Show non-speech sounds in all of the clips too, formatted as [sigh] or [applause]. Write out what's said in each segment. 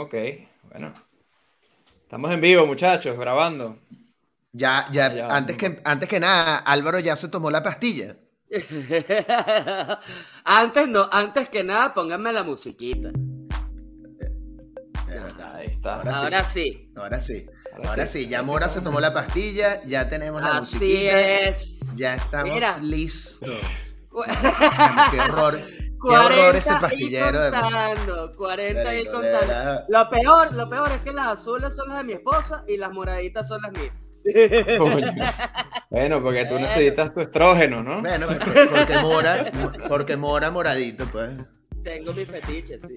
Ok, bueno. Estamos en vivo, muchachos, grabando. Ya, ya, antes, que, antes que nada, Álvaro ya se tomó la pastilla. [laughs] antes no, antes que nada, pónganme la musiquita. Ahí está. Ahora, sí. Ahora sí. Ahora, sí. ya Mora se tomó la pastilla, ya tenemos la Así musiquita. es. Ya estamos listos. [laughs] Qué horror. Qué horror ese pastillero. Y contando, 40 y contando. Lo peor, lo peor es que las azules son las de mi esposa y las moraditas son las mías. [laughs] Bueno, porque tú necesitas tu estrógeno, ¿no? Bueno, porque, mora, porque mora moradito, pues. Tengo mi fetiche, sí.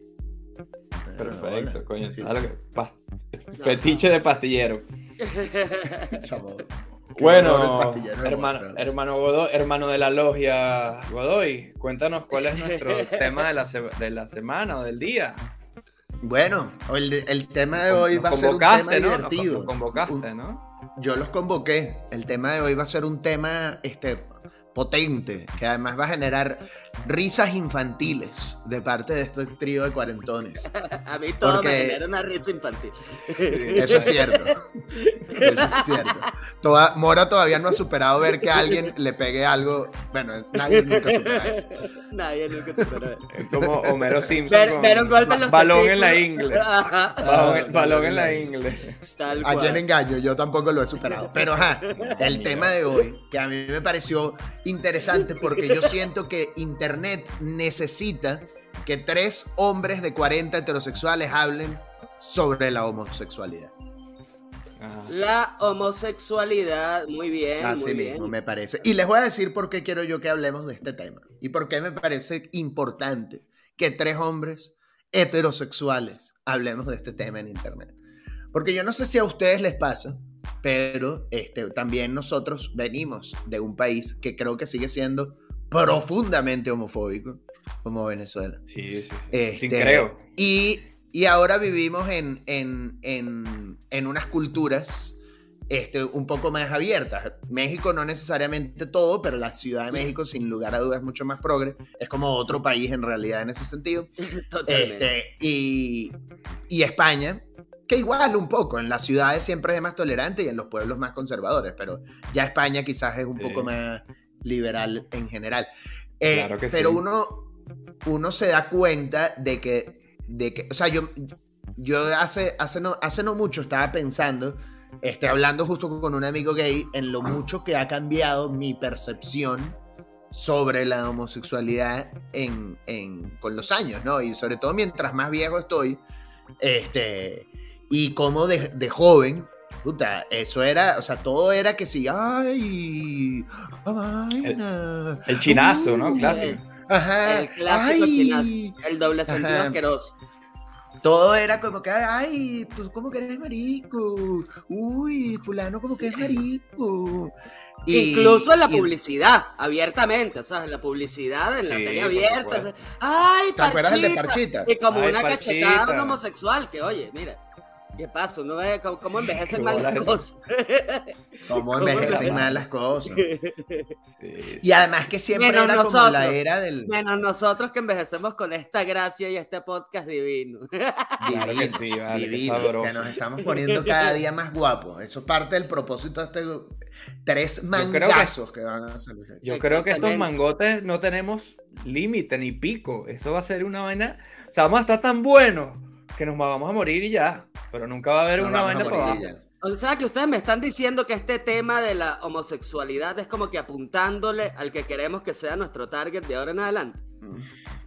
Perfecto, coño. Fetiche de pastillero. Bueno, hermano, hermano, Godoy, hermano de la logia Godoy, cuéntanos cuál es nuestro [laughs] tema de la, de la semana o del día. Bueno, el, el tema de hoy va a ser un tema divertido. Nos convocaste, ¿no? Yo los convoqué. El tema de hoy va a ser un tema este, potente, que además va a generar risas infantiles de parte de este trío de cuarentones. [laughs] A mí todo me genera una risa infantil. Eso es cierto. Eso es cierto. Mora todavía no ha superado ver que alguien le pegue algo. Bueno, nadie nunca supera eso. Nadie nunca supera eso. Es como Homero Simpson. Balón en la ingle. Balón, en la ingle. A quien engaño, yo tampoco lo he superado. Pero ajá, el tema de hoy, que a mí me pareció interesante porque yo siento que Internet necesita que tres hombres de 40 heterosexuales hablen sobre la homosexualidad. Ah. La homosexualidad, muy bien. Así mismo me parece. Y les voy a decir por qué quiero yo que hablemos de este tema. Y por qué me parece importante que tres hombres heterosexuales hablemos de este tema en Internet. Porque yo no sé si a ustedes les pasa, pero este, también nosotros venimos de un país que creo que sigue siendo profundamente homofóbico, como Venezuela. Sí, sí, sí. Este, creo. Y, y, ahora vivimos en, en, en, en, unas culturas este, un poco más abiertas. México no necesariamente todo, pero la Ciudad de México, sin lugar a dudas, es mucho más progre. Es como otro país en realidad en ese sentido. [laughs] Este, y, y España que igual un poco, en las ciudades siempre es más tolerante y en los pueblos más conservadores, pero ya España quizás es un poco más liberal en general. Eh, pero uno, uno se da cuenta de que, de que o sea, yo, yo hace, hace, no, hace no mucho estaba pensando, este, hablando justo con un amigo gay, en lo mucho que ha cambiado mi percepción sobre la homosexualidad en, en, con los años, ¿no? Y sobre todo mientras más viejo estoy, este, y como de, de joven, puta, eso era, o sea, todo era que sí, ay, el, chinazo, ¿no? Clásico. Ajá. El clásico chinazo, el doble sentido asqueroso. Todo era como que, ay, tú como que eres marico. Uy, fulano como que es marico. Incluso en la publicidad, abiertamente, o sea, en la publicidad, en la tele abierta. Ay, parchita. ¿Te acuerdas de Parchita? Y como una cachetada un homosexual, que oye, mira. ¿Qué pasa? ¿No ve cómo, [laughs] envejecen mal las cosas? [laughs] ¿Cómo envejecen mal las cosas? Y además que siempre era como la era del... Menos nosotros que envejecemos con esta gracia y este podcast divino. [laughs] Claro que sí, vale, divino, que nos estamos poniendo cada día más guapos. Eso es parte del propósito de este... Tres mangazos que, van a salir. Yo creo que estos mangotes no tenemos límite ni pico. Eso va a ser una vaina... O sea, vamos a estar tan buenos que nos vamos a morir y ya. Pero nunca va a haber una vaina para O sea, que ustedes me están diciendo que este tema de la homosexualidad es como que apuntándole al que queremos que sea nuestro target de ahora en adelante.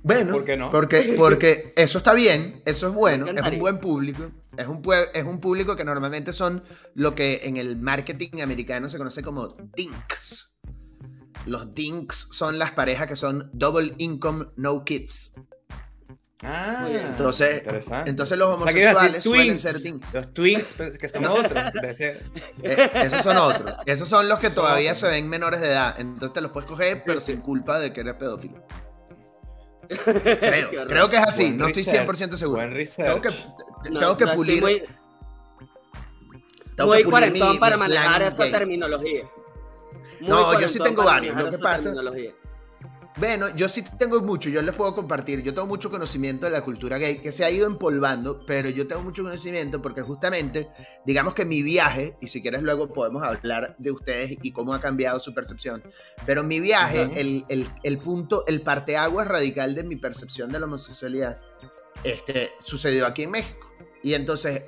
Bueno, ¿Por qué no? porque, porque eso está bien, eso es bueno, es un buen público. Es un, es un público que normalmente son lo que en el marketing americano se conoce como dinks. Los dinks son las parejas que son double income, no kids. Ah, entonces, entonces los homosexuales suelen ser twins. Los twins, pues, que son otros. [laughs] Eh, esos son otros. Esos son los que todavía se ven menores de edad. Entonces te los puedes coger, pero sin culpa de que eres pedófilo. [laughs] Creo, creo que es así, no estoy 100% seguro. Tengo que, tengo que pulir. Muy, muy cuarentón para manejar esa terminología. no, yo sí tengo varios. Lo que pasa. Bueno, yo sí tengo mucho, yo les puedo compartir. Yo tengo mucho conocimiento de la cultura gay que se ha ido empolvando, pero yo tengo mucho conocimiento porque justamente, digamos que mi viaje, y si quieres luego podemos hablar de ustedes y cómo ha cambiado su percepción, pero mi viaje, el, el, el, punto, el parteaguas radical de mi percepción de la homosexualidad, este, sucedió aquí en México. Y entonces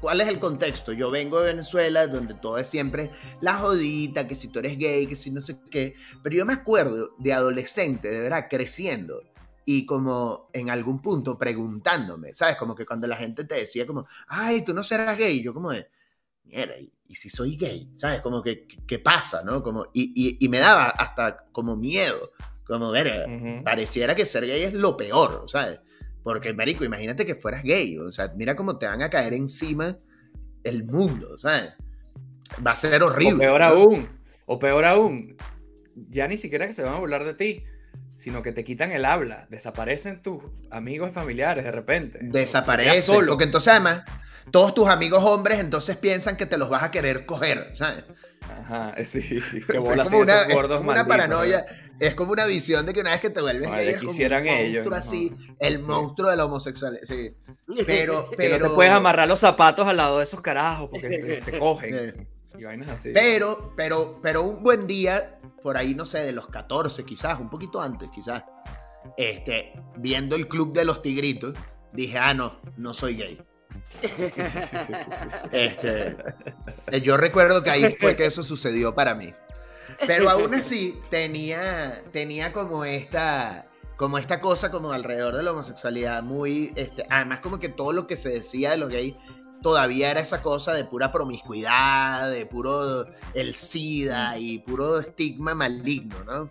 ¿Cuál es el contexto? Yo vengo de Venezuela, donde todo es siempre la jodita, que si tú eres gay, que si no sé qué. Pero yo me acuerdo de adolescente, de verdad, creciendo y como en algún punto preguntándome, ¿sabes? Como que cuando la gente te decía como, ay, tú no serás gay, yo como de, mierda, ¿y, si soy gay? ¿Sabes? Como que, ¿qué pasa, no? Como, y, y, me daba hasta como miedo, como, ver, pareciera que ser gay es lo peor, ¿sabes? Porque, marico, imagínate que fueras gay. O sea, mira cómo te van a caer encima el mundo, ¿sabes? Va a ser horrible. O peor aún, o peor aún, ya ni siquiera que se van a burlar de ti, sino que te quitan el habla. Desaparecen tus amigos y familiares de repente. Desaparecen. Porque entonces, además, todos tus amigos hombres entonces piensan que te los vas a querer coger, ¿sabes? Ajá, [laughs] sí. Que es como una, una paranoia es como una visión de que una vez que te vuelves gay, es quisieran como un ellos, así, el monstruo de la homosexualidad. Sí. [laughs] Pero, pero... Que no te puedes amarrar los zapatos al lado de esos carajos porque te, [laughs] cogen. Y vainas así. Pero, pero, pero un buen día, por ahí, no sé, de los 14 quizás, un poquito antes quizás, este, viendo el club de los tigritos, dije, ah, no, no soy gay. [laughs] este, yo recuerdo que ahí fue que eso sucedió para mí. Pero aún así tenía, tenía como esta como esta cosa como alrededor de la homosexualidad muy este, además como que todo lo que se decía de los gays todavía era esa cosa de pura promiscuidad, de puro el SIDA y puro estigma maligno, ¿no?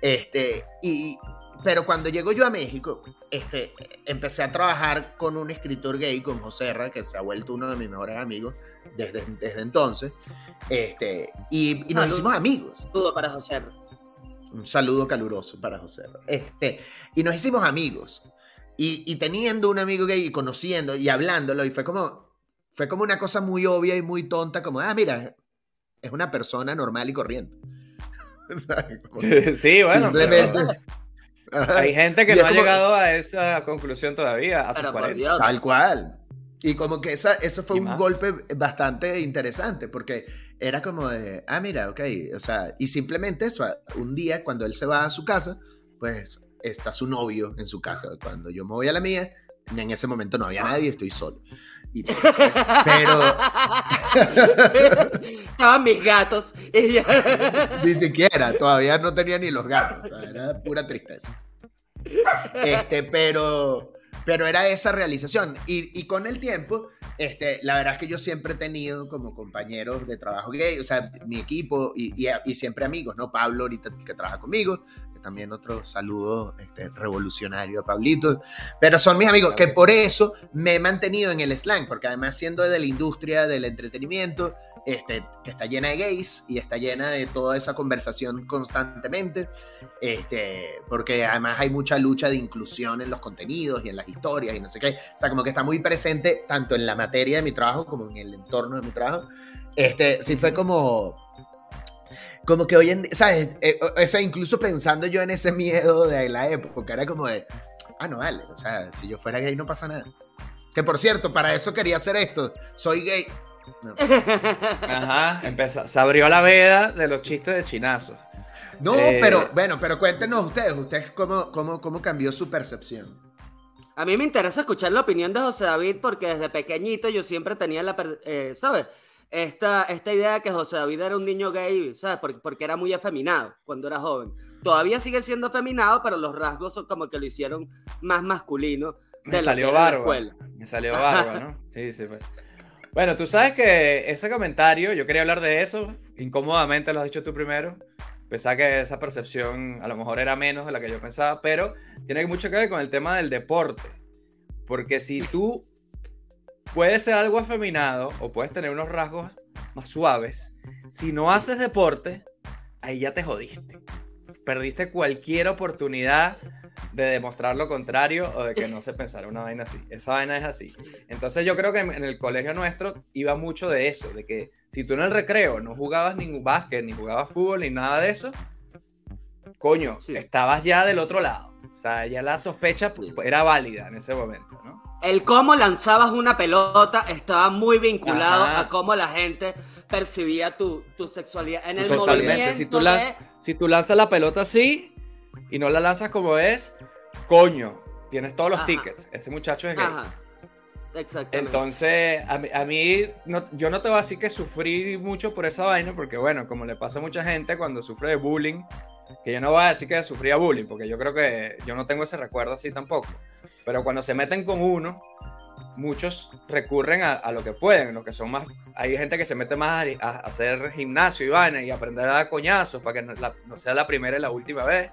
Este, y, pero cuando llego yo a México, este, empecé a trabajar con un escritor gay, con José Ra, que se ha vuelto uno de mis mejores amigos desde, desde entonces. Este, y, nos hicimos amigos. Un saludo para José Un saludo caluroso para José Este, y nos hicimos amigos. Y, y, teniendo un amigo gay y conociendo y hablándolo, y fue como, fue como una cosa muy obvia y muy tonta, como, ah, mira, es una persona normal y corriente. [laughs] [laughs] sí, bueno. Simplemente. Hay [laughs] gente que no ha llegado a esa conclusión todavía, a Tal cual. Y como que esa, eso fue un golpe bastante interesante, porque era como de, ah, mira, ok, o sea, y simplemente eso, un día cuando él se va a su casa, pues está su novio en su casa. Cuando yo me voy a la mía, en ese momento no había nadie, estoy solo. Pero. [laughs] Estaban mis gatos. [laughs] ni siquiera, todavía no tenía ni los gatos. era pura tristeza. Este, pero, pero era esa realización. Y, y, con el tiempo, este, la verdad es que yo siempre he tenido como compañeros de trabajo gay, o sea, mi equipo y, y, siempre amigos, ¿no? Pablo ahorita que trabaja conmigo, también otro saludo este, revolucionario a Pablito, pero son mis amigos, que por eso me he mantenido en el slang, porque además siendo de la industria del entretenimiento, este, que está llena de gays y está llena de toda esa conversación constantemente, este, porque además hay mucha lucha de inclusión en los contenidos y en las historias y no sé qué, o sea, como que está muy presente tanto en la materia de mi trabajo como en el entorno de mi trabajo. Este, sí fue como como que hoy en día, ¿sabes? Eh, o sea, incluso pensando yo en ese miedo de la época, era como de, ah, no vale, o sea, si yo fuera gay no pasa nada. Que por cierto, para eso quería hacer esto, soy gay. [laughs] Ajá, empezó, se abrió la veda de los chistes de chinazos. No, eh, pero bueno, pero cuéntenos ustedes, ustedes cómo, cómo, cómo cambió su percepción. A mí me interesa escuchar la opinión de José David porque desde pequeñito yo siempre tenía la, eh, ¿sabes? Esta, esta idea de que José David era un niño gay, ¿sabes? Porque, porque era muy afeminado cuando era joven. Todavía sigue siendo afeminado, pero los rasgos son como que lo hicieron más masculino. Me salió barba. Me salió barba, ¿no? [laughs] Sí, sí, pues. Bueno, tú sabes que ese comentario, yo quería hablar de eso, incómodamente lo has dicho tú primero. Pensaba que esa percepción a lo mejor era menos de la que yo pensaba, pero tiene mucho que ver con el tema del deporte. Porque si tú puede ser algo afeminado o puedes tener unos rasgos más suaves. Si no haces deporte, ahí ya te jodiste. Perdiste cualquier oportunidad de demostrar lo contrario o de que no se pensara una vaina así. Esa vaina es así. Entonces yo creo que en el colegio nuestro iba mucho de eso, de que si tú en el recreo no jugabas ningún básquet, ni jugabas fútbol, ni nada de eso, coño, estabas ya del otro lado. O sea, ya la sospecha era válida en ese momento, ¿no? El cómo lanzabas una pelota estaba muy vinculado a cómo la gente percibía tu, sexualidad. En el Totalmente. Si tú, si tú lanzas la pelota así y no la lanzas como es, coño, tienes todos los tickets. Ese muchacho es gay. Exactamente. Entonces, a mí, no, yo no te voy a decir que sufrí mucho por esa vaina, porque bueno, como le pasa a mucha gente cuando sufre de bullying, que yo no voy a decir que sufría bullying, porque yo creo que yo no tengo ese recuerdo así tampoco. Pero cuando se meten con uno, muchos recurren a, lo que pueden, lo que son más. Hay gente que se mete más a, hacer gimnasio y vaina y aprender a dar coñazos para que no, sea la primera y la última vez.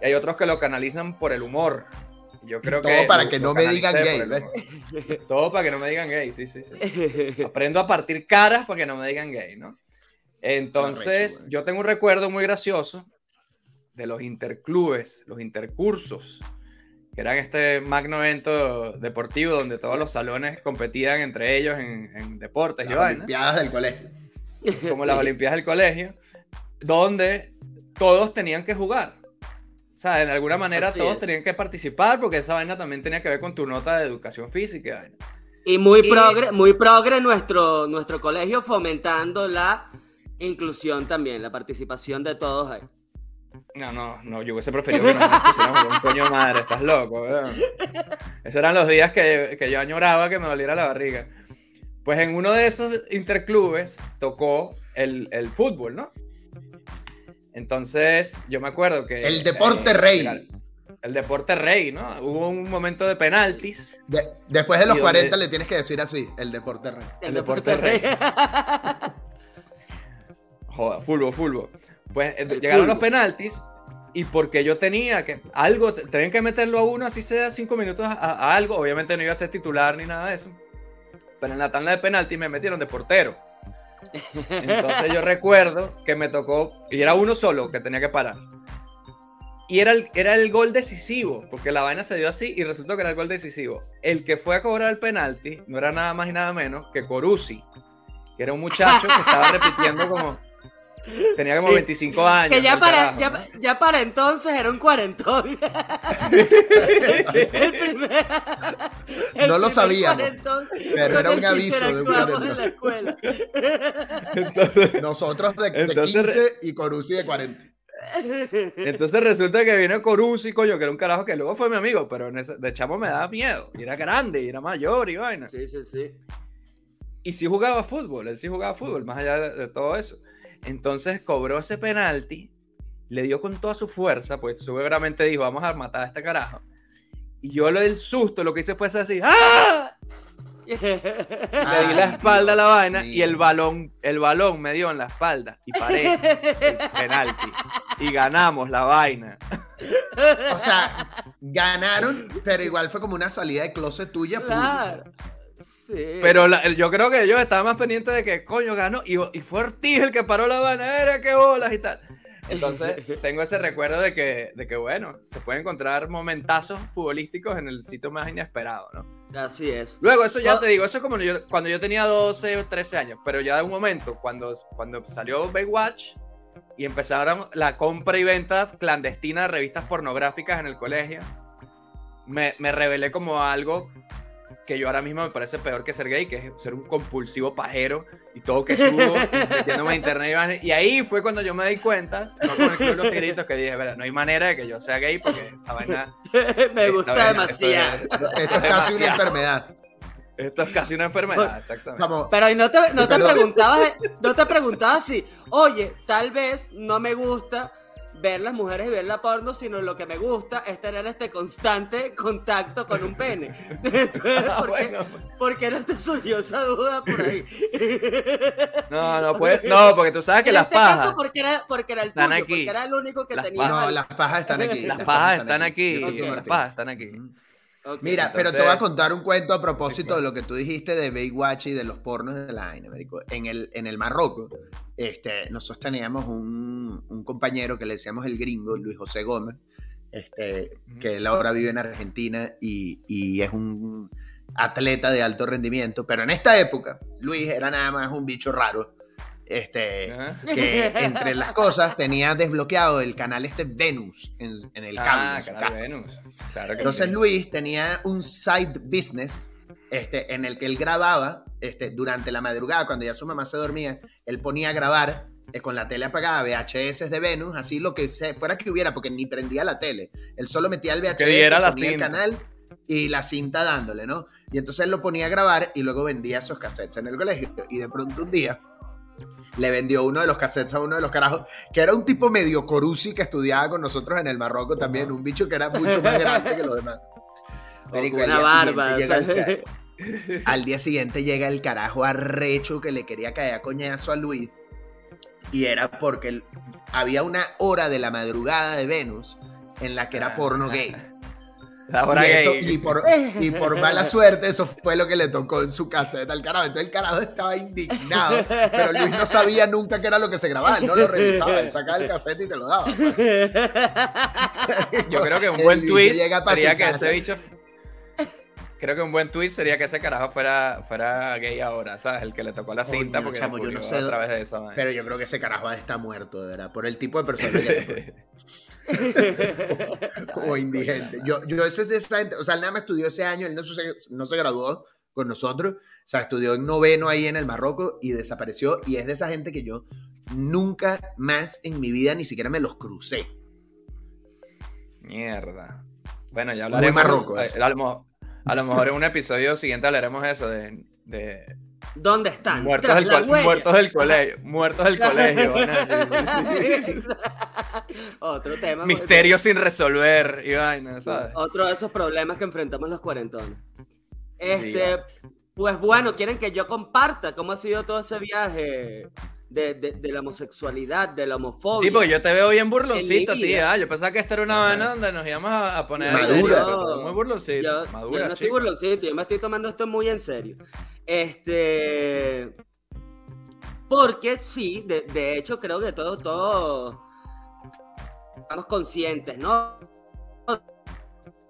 Y hay otros que lo canalizan por el humor. Yo creo todo que. para que no me digan gay. Todo para que no me digan gay, sí, sí, sí. [laughs] Aprendo a partir caras para que no me digan gay, ¿no? Entonces, yo tengo un recuerdo muy gracioso de los interclubes, los intercursos que eran este magno evento deportivo donde todos los salones competían entre ellos en, deportes las Olimpiadas del colegio. Como las Olimpiadas del colegio, donde todos tenían que jugar. O sea, de alguna manera todos tenían que participar porque esa vaina también tenía que ver con tu nota de educación física. Y muy progre, muy progre nuestro, nuestro colegio fomentando la inclusión también, la participación de todos ahí. No, no, no, yo hubiese preferido que no me pusiéramos un coño madre, estás loco, ¿verdad? Esos eran los días que, que yo añoraba que me doliera la barriga. Pues en uno de esos interclubes tocó el, el fútbol, ¿no? Entonces, yo me acuerdo que. El deporte eh, rey. El, deporte rey, ¿no? Hubo un momento de penaltis. después de los 40 le tienes que decir así: el deporte rey. El, deporte, rey. [laughs] Joda, fútbol, fútbol. Pues eh, llegaron los penaltis y porque yo tenía que algo, tenían que meterlo a uno, así sea cinco minutos a, algo. Obviamente no iba a ser titular ni nada de eso. Pero en la tanda de penaltis me metieron de portero. Entonces yo [laughs] recuerdo que me tocó, y era uno solo que tenía que parar. Y era el, era el gol decisivo, porque la vaina se dio así y resultó que era el gol decisivo. El que fue a cobrar el penalti no era nada más y nada menos que Corusi, que era un muchacho que estaba [laughs] repitiendo como Tenía como 25 años. Que ya para, ya, para entonces era un cuarentón. no lo sabíamos. Pero era un aviso de un Nosotros de, 15 y Corusi de 40. Entonces resulta que viene Corusi, coño, que era un carajo que luego fue mi amigo, pero de chamo me daba miedo. Y era grande, y era mayor y vaina. Sí, sí, sí. Y sí jugaba fútbol, él sí jugaba fútbol, más allá de todo eso. Entonces cobró ese penalti, le dio con toda su fuerza, pues seguramente dijo, vamos a matar a este carajo. Y yo lo del susto, lo que hice fue así, ¡ah! [laughs] le di la espalda a la vaina y el balón, el balón me dio en la espalda y paré el [laughs] penalti. Y ganamos la vaina. O sea, ganaron, pero igual fue como una salida de closet tuya. Claro. Pero yo creo que ellos estaban más pendientes de que coño ganó y, y fue Ortiz el que paró la banera, qué bolas y tal. Entonces, [laughs] tengo ese recuerdo de que, de que, bueno, se pueden encontrar momentazos futbolísticos en el sitio más inesperado, ¿no? Así es. Luego, eso ya te digo, eso es como yo, cuando yo tenía 12 o 13 años, pero ya de un momento, cuando, cuando salió Baywatch y empezaron la compra y venta clandestina de revistas pornográficas en el colegio, me, me revelé como algo que yo ahora mismo me parece peor que ser gay, que es ser un compulsivo pajero y todo que subo, [laughs] metiéndome a internet y, ahí fue cuando yo me di cuenta, no con el club los tigritos, que dije, no hay manera de que yo sea gay porque esta vaina... [laughs] me gusta demasiado. Esto, es casi una enfermedad. Esto es casi una enfermedad, exactamente. Pero no te, no te preguntabas, no te preguntabas si, oye, tal vez no me gusta ver las mujeres y ver la porno, sino lo que me gusta es tener este constante contacto con un pene. [laughs] [laughs] Ah, ¿por, qué, no te surgió esa duda por ahí? [laughs] No, no, pues, no, porque tú sabes que las este pajas. porque, era, porque era el tuyo, porque era el único que tenía. No, las pajas están aquí. Las, pajas están aquí. Las pajas están aquí. Mira, pero te voy a contar un cuento a propósito de lo que tú dijiste de Baywatch y de los pornos de la vaina, En el, en el Marroco, este, nosotros teníamos un, un, compañero que le decíamos el gringo, Luis José Gómez, este, que él ahora vive en Argentina y, y, es un atleta de alto rendimiento, pero en esta época Luis era nada más un bicho raro este, que entre las cosas tenía desbloqueado el canal este Venus en, el cable. Ah, Venus. Entonces Luis tenía un side business este, en el que él grababa este, durante la madrugada, cuando ya su mamá se dormía, él ponía a grabar eh, con la tele apagada VHS de Venus, así lo que fuera que hubiera, porque ni prendía la tele. Él solo metía el VHS, ponía el canal y la cinta dándole, ¿no? Y entonces él lo ponía a grabar y luego vendía esos cassettes en el colegio. Y de pronto un día le vendió uno de los cassettes a uno de los carajos, que era un tipo medio corusi que estudiaba con nosotros en el Marroco también, un bicho que era mucho más grande que los demás. [laughs] una barba. al día siguiente llega el carajo arrecho que le quería caer a coñazo a Luis. Y era porque había una hora de la madrugada de Venus en la que era porno gay. Y, por, mala [laughs] suerte, eso fue lo que le tocó en su casa al carajo. Entonces el carajo estaba indignado, pero Luis no sabía nunca qué era lo que se grababa. Él no lo revisaba, él sacaba el cassette y te lo daba. [laughs] [laughs] Yo creo que un buen twist sería que ese bicho. Creo que un buen twist sería que ese carajo fuera, fuera gay ahora, ¿sabes? El que le tocó la cinta porque yo no sé, a través de eso. Pero yo creo que ese carajo está muerto, de verdad, por el tipo de persona que [laughs] o indigente. Yo, yo ese es de esa gente, o sea, él nada más estudió ese año, él no se, no se graduó con nosotros, o sea, estudió en noveno ahí en el Marroco y desapareció, y es de esa gente que yo nunca más en mi vida ni siquiera me los crucé. Mierda. Bueno, ya hablaremos. Marroco, a, a, lo mejor en un episodio siguiente hablaremos eso de, de ¿Dónde están? Muertos, del, muertos del, colegio. Muertos del colegio. [laughs] Otro tema. Misterio sin resolver y vaina, ¿sabes? Otro de esos problemas que enfrentamos los cuarentones. Este, pues bueno, quieren que yo comparta cómo ha sido todo ese viaje de, de, la homosexualidad, de la homofobia. Sí, porque yo te veo bien burloncito, tía. Yo pensaba que esta era una vaina donde nos íbamos a, poner Madura. muy burloncito. Madura, yo no estoy burloncito, yo me estoy tomando esto muy en serio. Este. Porque sí, de, de hecho, creo que todos, todos estamos conscientes, ¿no?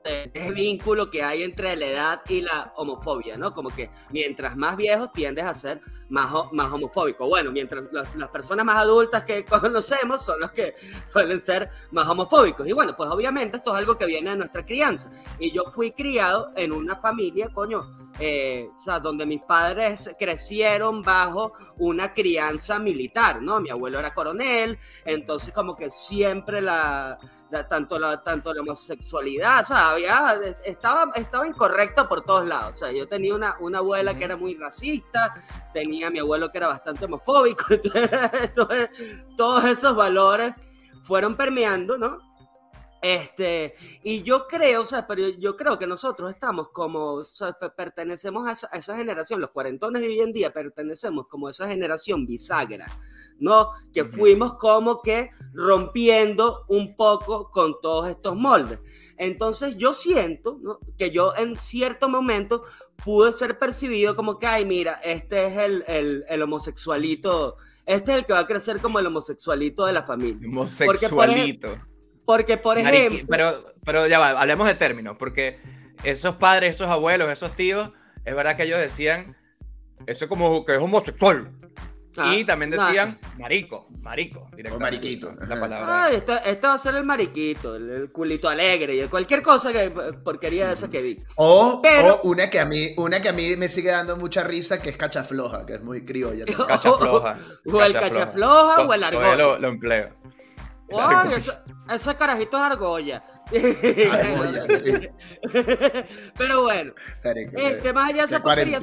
Ese vínculo que hay entre la edad y la homofobia, ¿no? Como que mientras más viejos tiendes a ser más, más homofóbico. Bueno, mientras las, personas más adultas que [laughs] conocemos son los que suelen ser más homofóbicos. Y bueno, pues obviamente esto es algo que viene de nuestra crianza. Y yo fui criado en una familia, coño, eh, o sea, donde mis padres crecieron bajo una crianza militar, ¿no? Mi abuelo era coronel, entonces como que siempre la tanto la, tanto la homosexualidad, o sea, había, estaba, estaba incorrecto por todos lados. O sea, yo tenía una, una abuela que era muy racista, tenía a mi abuelo que era bastante homofóbico, [laughs] entonces, todos esos valores fueron permeando, ¿no? Este, y yo creo, o sea, pero yo creo que nosotros estamos como, o sea, pertenecemos a esa, a esa, generación, los cuarentones de hoy en día pertenecemos como a esa generación bisagra, ¿no? Que fuimos como que rompiendo un poco con todos estos moldes. Entonces yo siento que yo en cierto momento pude ser percibido como que, ay, mira, este es el, el, homosexualito, este es el que va a crecer como el homosexualito de la familia. Homosexualito. Porque, por, ejemplo... Pero, pero ya va, hablemos de términos, porque esos padres, esos abuelos, esos tíos, es verdad que ellos decían, eso es como que es homosexual. Ah, y también decían marico, marico, O mariquito. La palabra. Ah, esto, va a ser el mariquito, el, culito alegre y cualquier cosa que porquería de esa que vi. O, Pero, una que a mí, una que a mí me sigue dando mucha risa, que es cachafloja, que es muy criolla. [laughs] Cachafloja. o el cachafloja o el argolla. Lo, lo empleo. ese, carajito es argolla. argolla [laughs] sí. Pero bueno, este, más allá de esa porquería,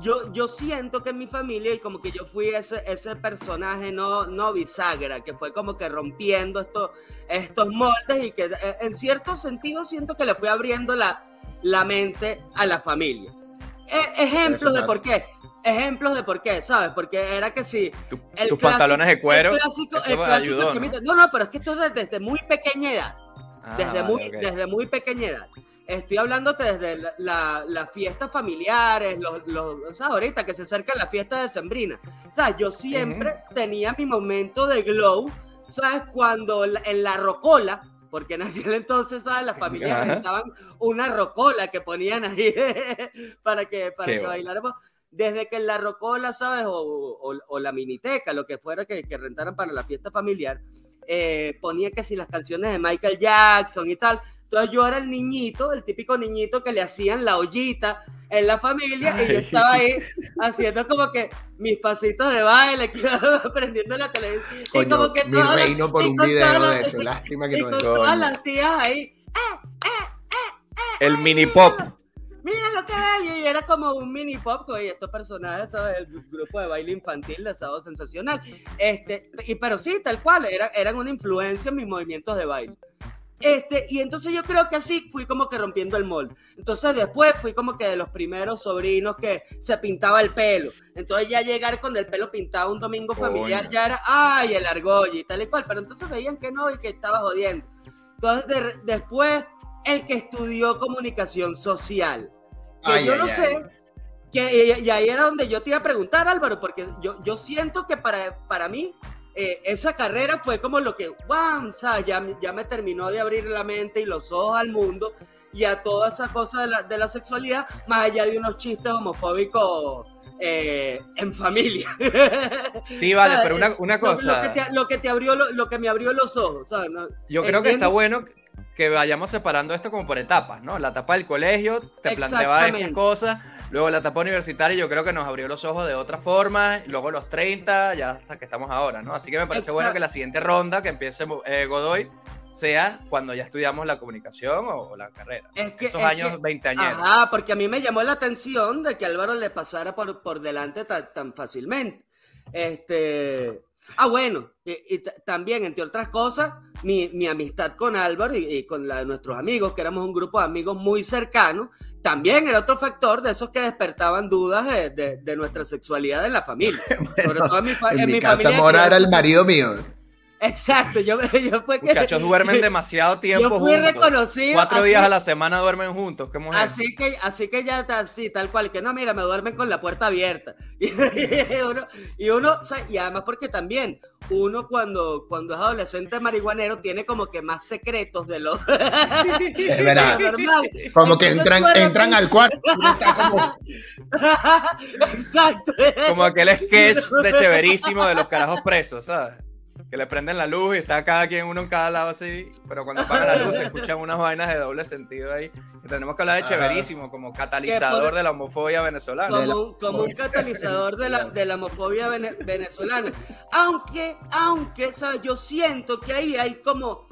yo, yo siento que en mi familia, y como que yo fui ese, ese personaje no, no bisagra, que fue como que rompiendo esto, estos moldes y que eh, en cierto sentido siento que le fui abriendo la, la mente a la familia. E, ejemplos de por qué. Ejemplos de por qué, ¿sabes? Porque era que si. tus pantalones de cuero. El clásico, el clásico ¿no? ¿no? pero es que esto es desde muy pequeña edad. Ah, desde, muy, desde muy pequeña edad. Estoy hablándote desde las la, fiestas familiares, los, los. Ahorita que se acerca la fiesta de Sembrina. O sea, yo siempre tenía mi momento de glow, ¿sabes? Cuando en la rocola, porque en aquel entonces, ¿sabes? Las familias estaban una rocola que ponían ahí [laughs] para que, para que bailáramos. desde que la rocola, ¿sabes? O, o, la miniteca, lo que fuera que, que rentaran para la fiesta familiar, eh, ponía que si las canciones de Michael Jackson y tal. Entonces yo era el niñito, el típico niñito que le hacían la ollita en la familia y yo estaba ahí haciendo como que mis pasitos de baile, [laughs] aprendiendo la televisión. y como que mi reino por un video de eso, lástima que y no con todas las tías ahí. Eh, eh, el mini pop mira lo que bello, y era como un mini pop, y estos personajes, ¿sabes? El grupo de baile infantil de Sábado Sensacional. Este, y, pero sí, tal cual, era, eran una influencia en mis movimientos de baile. Este, y entonces yo creo que así fui como que rompiendo el molde. Entonces después fui como que de los primeros sobrinos que se pintaba el pelo. Entonces ya llegar con el pelo pintado un domingo familiar ya era, ay, el argolla y tal y cual. Pero entonces veían que no y que estaba jodiendo. Entonces después el que estudió comunicación social. Que yo no sé, que, y, ahí era donde yo te iba a preguntar, Álvaro, porque yo, yo siento que para, para mí eh, esa carrera fue como lo que, wow, ya, ya me terminó de abrir la mente y los ojos al mundo y a toda esa cosa de la, de la sexualidad, más allá de unos chistes homofóbicos eh, en familia. [laughs] Sí, vale, pero una, una cosa. Lo, que te, lo, que te, abrió, lo, que me abrió los ojos. Yo creo que está bueno que vayamos separando esto como por etapas, ¿no? La etapa del colegio te planteaba estas cosas, luego la etapa universitaria yo creo que nos abrió los ojos de otra forma, luego los 30, ya hasta que estamos ahora, ¿no? Así que me parece bueno que la siguiente ronda que empiece eh, Godoy sea cuando ya estudiamos la comunicación o, la carrera. Esos años 20 años. Ah, porque a mí me llamó la atención de que Álvaro le pasara por, por delante tan, tan fácilmente. Este, Ah, bueno, y, también, entre otras cosas, mi, mi amistad con Álvaro y, con la de nuestros amigos, que éramos un grupo de amigos muy cercanos, también era otro factor de esos que despertaban dudas de, de, nuestra sexualidad en la familia. [laughs] Sobre todo en mi, en mi casa Mora era el marido mío. Exacto, yo, yo fue que... Muchachos duermen demasiado [laughs] tiempo yo fui reconocido. Cuatro días a la semana duermen juntos, ¿qué Así que, así que ya, así, tal cual, que no, mira, me duermen con la puerta abierta. [laughs] Y, uno, y uno, y además porque también, uno cuando, cuando es adolescente marihuanero tiene como que más secretos de lo [laughs] es verdad. normal. Como que entran, entran al cuarto. Como... Exacto. Como aquel sketch de chéverísimo de los carajos presos, ¿sabes? Que le prenden la luz y está cada quien uno en cada lado así, pero cuando apagan la luz se escuchan unas vainas de doble sentido ahí. tenemos que hablar de chéverísimo como catalizador de la homofobia venezolana. Como, un catalizador de la, de la homofobia venezolana. Aunque, aunque, ¿sabes? yo siento que ahí hay como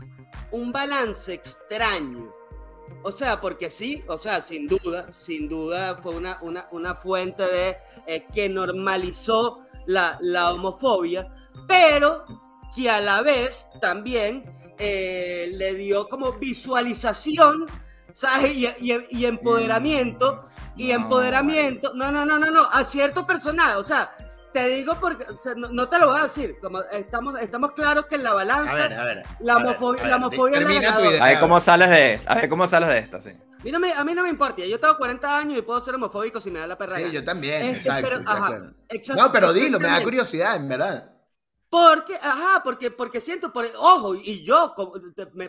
un balance extraño. O sea, porque sí, o sea, sin duda, sin duda fue una, una, una fuente de eh, que normalizó la, la homofobia, pero que a la vez también eh, le dio como visualización, ¿sabes? Y, empoderamiento, y empoderamiento, no, no, no, no, no, a cierto personaje, o sea, te digo porque, no, te lo voy a decir, como estamos, estamos claros que en la balanza, la, homofobia, la homofobia A ver cómo sales de, a ver cómo sales de esta, sí. A mí, a mí no me importa, yo tengo 40 años y puedo ser homofóbico si me da la perra. Sí, yo también, exacto, No, pero dilo, me da curiosidad, en verdad. Porque, ajá, porque, porque siento, por, ojo, y yo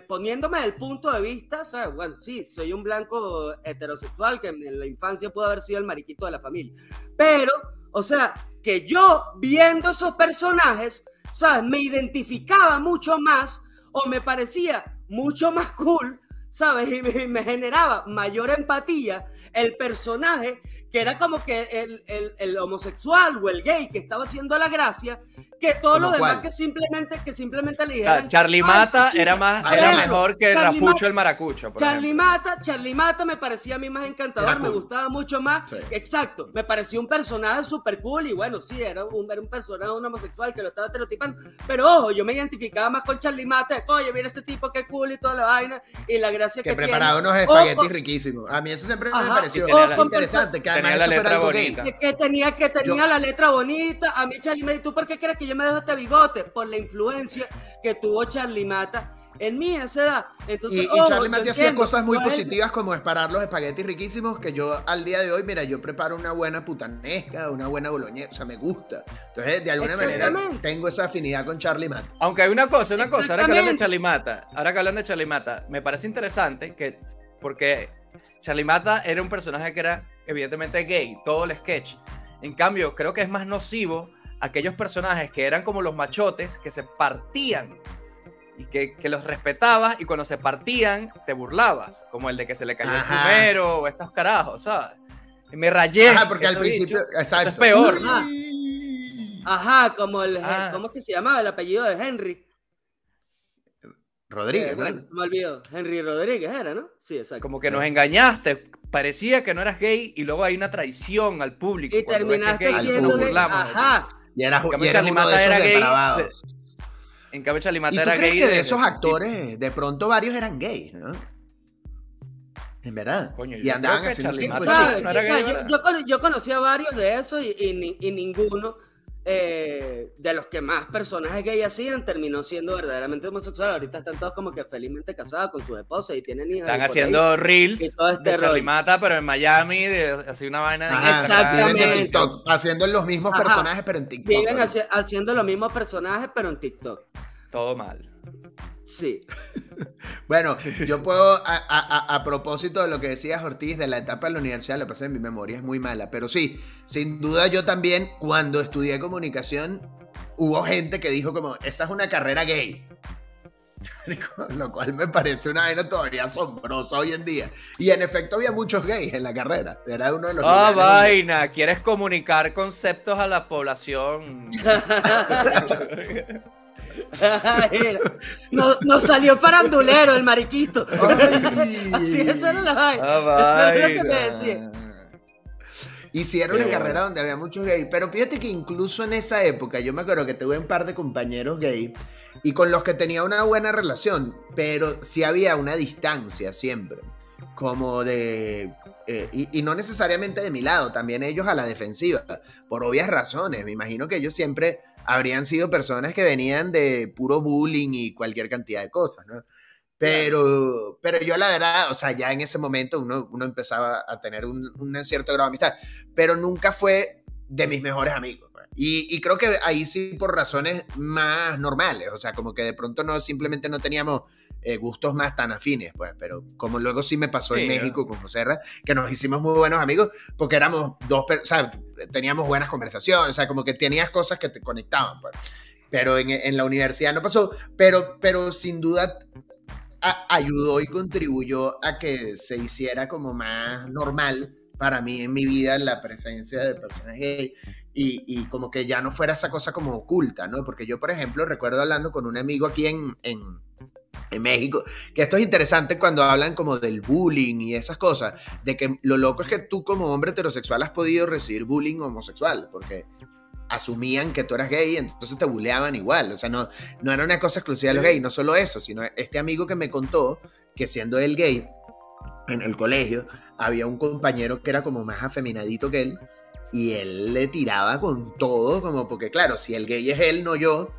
poniéndome del punto de vista, o sea, bueno, sí, soy un blanco heterosexual que en la infancia pudo haber sido el mariquito de la familia, pero, o sea, que yo viendo esos personajes, ¿sabes? Me identificaba mucho más o me parecía mucho más cool, ¿sabes? Y me, me generaba mayor empatía el personaje que era como que el, el, el, homosexual o el gay que estaba haciendo la gracia, que todo lo demás que simplemente, que simplemente le dijeran. O sea, Charlie Mata era, más, era mejor que Rafucho el Maracucho. Charlie Mata, Charlie Mata me parecía a mí más encantador, me gustaba mucho más. Exacto, me parecía un personaje súper cool y bueno, sí, era un, era un personaje, un homosexual que lo estaba estereotipando. Pero ojo, yo me identificaba más con Charlie Mata, oye, mira este tipo que cool y toda la vaina y la gracia que, que preparaba unos espaguetis riquísimos. A mí eso siempre me pareció interesante. Que tenía la letra bonita. Que, tenía, que tenía la letra bonita. A mí Charlie me dijo, ¿tú por qué crees que yo me dejo este bigote? Por la influencia que tuvo Charlie Mata en mí a esa edad. Entonces, y, Charlie Mata hacía cosas muy positivas como esperar los espaguetis riquísimos que yo al día de hoy, mira, yo preparo una buena putanesca, una buena boloñesa, o sea, me gusta. Entonces, de alguna manera tengo esa afinidad con Charlie Mata. Aunque hay una cosa, una cosa, ahora que hablan de Charlie Mata, ahora que hablan de Charlie Mata, me parece interesante que, porque Charlie Mata era un personaje que era evidentemente gay, todo el sketch. En cambio, creo que es más nocivo aquellos personajes que eran como los machotes que se partían y que, los respetabas y cuando se partían te burlabas, como el de que se le cayó el primero o estos carajos, ¿sabes? me rayé. Ajá, porque al principio, exacto. es peor. Ajá. como el, ah. ¿cómo es que se llamaba el apellido de Henry? Rodríguez, eh, bueno, me olvidó. Henry Rodríguez era, ¿no? Sí, exacto. Como que nos engañaste. Parecía que no eras gay y luego hay una traición al público. Y terminaste gay, siendo gay. Ajá. Y era, y era uno de era gay. en cambio, Chalimata era gay. que de, esos actores, de pronto varios eran gays, ¿no? En verdad. y andaban haciendo yo, yo, conocí a varios de esos y, y, ninguno eh, de los que más personajes gay hacían terminó siendo verdaderamente homosexual. Ahorita están todos como que felizmente casados con su esposa y tienen hijos. Están haciendo reels este de pero en Miami, de, así una vaina de Exactamente. haciendo los mismos personajes, pero en TikTok. Viven haciendo los mismos personajes, pero en TikTok. Todo mal. Sí. [laughs] bueno, yo puedo, a, propósito de lo que decías Ortiz de la etapa de la universidad, lo que pasa en mi memoria es muy mala, pero sí, sin duda yo también, cuando estudié comunicación, hubo gente que dijo como, esa es una carrera gay. [laughs] lo cual me parece una vaina todavía asombrosa hoy en día. Y en efecto había muchos gays en la carrera. Era uno de los... Ah, vaina, quieres comunicar conceptos a la población. [laughs] no, nos salió farandulero el mariquito. Así eso era la vaina. Hicieron una carrera donde había muchos gays, pero fíjate que incluso en esa época, yo me acuerdo que tuve un par de compañeros gay y con los que tenía una buena relación, pero sí había una distancia siempre, como de... Eh, y, y, no necesariamente de mi lado, también ellos a la defensiva, por obvias razones. Me imagino que ellos siempre habrían sido personas que venían de puro bullying y cualquier cantidad de cosas, ¿no? Pero, pero yo la verdad, o sea, ya en ese momento uno, uno empezaba a tener un, un, cierto grado de amistad, pero nunca fue de mis mejores amigos. Pues. Y, y, creo que ahí sí por razones más normales, o sea, como que de pronto no, simplemente no teníamos eh, gustos más tan afines, pues, pero como luego sí me pasó en México con José R, que nos hicimos muy buenos amigos porque éramos dos, o sea, teníamos buenas conversaciones, o sea, como que tenías cosas que te conectaban, pues. Pero en, en la universidad no pasó, pero, pero sin duda ayudó y contribuyó a que se hiciera como más normal para mí en mi vida la presencia de personas gay y, y, como que ya no fuera esa cosa como oculta, ¿no? Porque yo, por ejemplo, recuerdo hablando con un amigo aquí en, en, en México, que esto es interesante cuando hablan como del bullying y esas cosas, de que lo loco es que tú como hombre heterosexual has podido recibir bullying homosexual, porque asumían que tú eras gay, entonces te bulleaban igual, o sea, no, no era una cosa exclusiva de los gays, no solo eso, sino este amigo que me contó que siendo él gay, en el colegio, había un compañero que era como más afeminadito que él, y él le tiraba con todo, como porque claro, si el gay es él, no yo,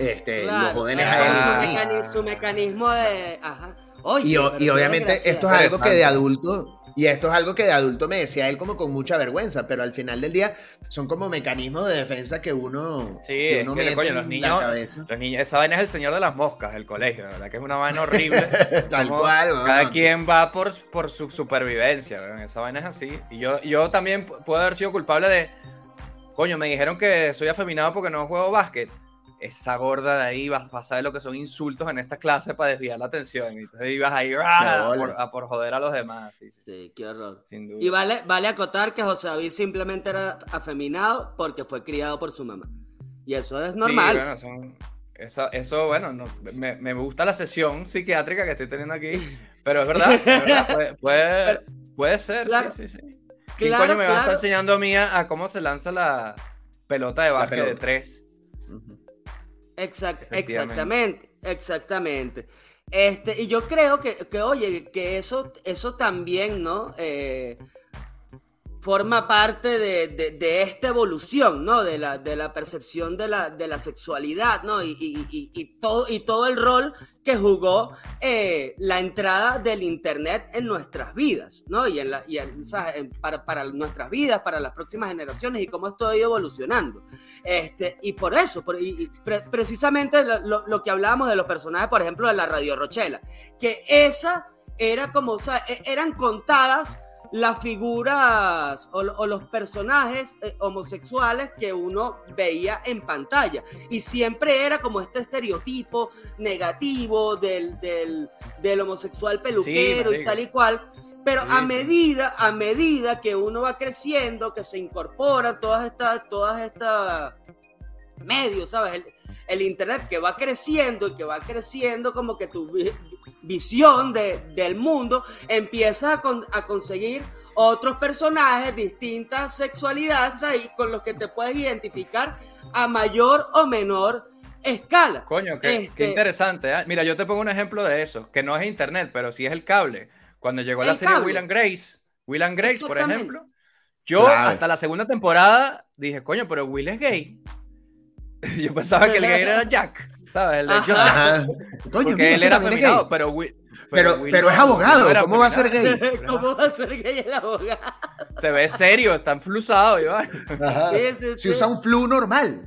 este, los jóvenes a Su mecanismo de... Ajá. y, obviamente esto es algo que de adulto... Y esto es algo que de adulto me decía él como con mucha vergüenza, pero al final del día son como mecanismos de defensa que uno, sí, que uno mete coño, los niños, la cabeza. Los niños, esa vaina es el señor de las moscas, el colegio, verdad que es una vaina horrible. [laughs] Tal cual. Cada quien va por, por su supervivencia, esa vaina es así. Y yo, yo también puedo haber sido culpable de, coño, me dijeron que soy afeminado porque no juego básquet esa gorda de ahí vas, a saber lo que son insultos en esta clase para desviar la atención. Y entonces ibas ahí ¡ah! a por, joder a los demás. Sí, qué horror. Y vale, vale acotar que José David simplemente era afeminado porque fue criado por su mamá. Y eso es normal. eso, eso, bueno, me, me, gusta la sesión psiquiátrica que estoy teniendo aquí, [laughs] pero es verdad, puede, [laughs] puede, ser, sí, sí, sí. ¿Quién coño me va a estar enseñando a mí a, cómo se lanza la pelota de básquet de tres? Exactamente, exactamente. Este, y yo creo que, que oye, que eso, eso también, ¿no? Eh, forma parte de, esta evolución, ¿no? De la, de la percepción de la, de la sexualidad, ¿no? Y, y, todo, y todo el rol que jugó eh, la entrada del Internet en nuestras vidas, ¿no? Y, en la, y para, para, nuestras vidas, para las próximas generaciones y cómo esto ha ido evolucionando. Este, y por eso, por, precisamente lo, lo, que hablábamos de los personajes, por ejemplo, de la Radio Rochela, que esa era como, o sea, e, eran contadas las figuras o, los personajes eh, homosexuales que uno veía en pantalla. Y siempre era como este estereotipo negativo del, del, homosexual peluquero y tal y cual. Pero a medida, a medida que uno va creciendo, que se incorpora todas estas, todas estas medios, ¿sabes? El, internet que va creciendo y que va creciendo como que tu visión de, del mundo empieza a, a conseguir otros personajes, distintas sexualidades ahí con los que te puedes identificar a mayor o menor escala. Coño, qué, este interesante. ¿eh? Mira, yo te pongo un ejemplo de eso, que no es internet, pero sí es el cable. Cuando llegó la serie Will and Grace, Will and Grace, por ejemplo, yo hasta la segunda temporada dije, coño, pero Will es gay. [laughs] yo pensaba que el gay era Jack, ¿sabes? El de Joseph. [laughs] Coño, Porque él era feminado, pero Will, pero, pero, es abogado, ¿cómo va a ser gay? [laughs] ¿Cómo va a ser gay el abogado? Se ve serio, está enflusado, Iván. Si usa un flu normal.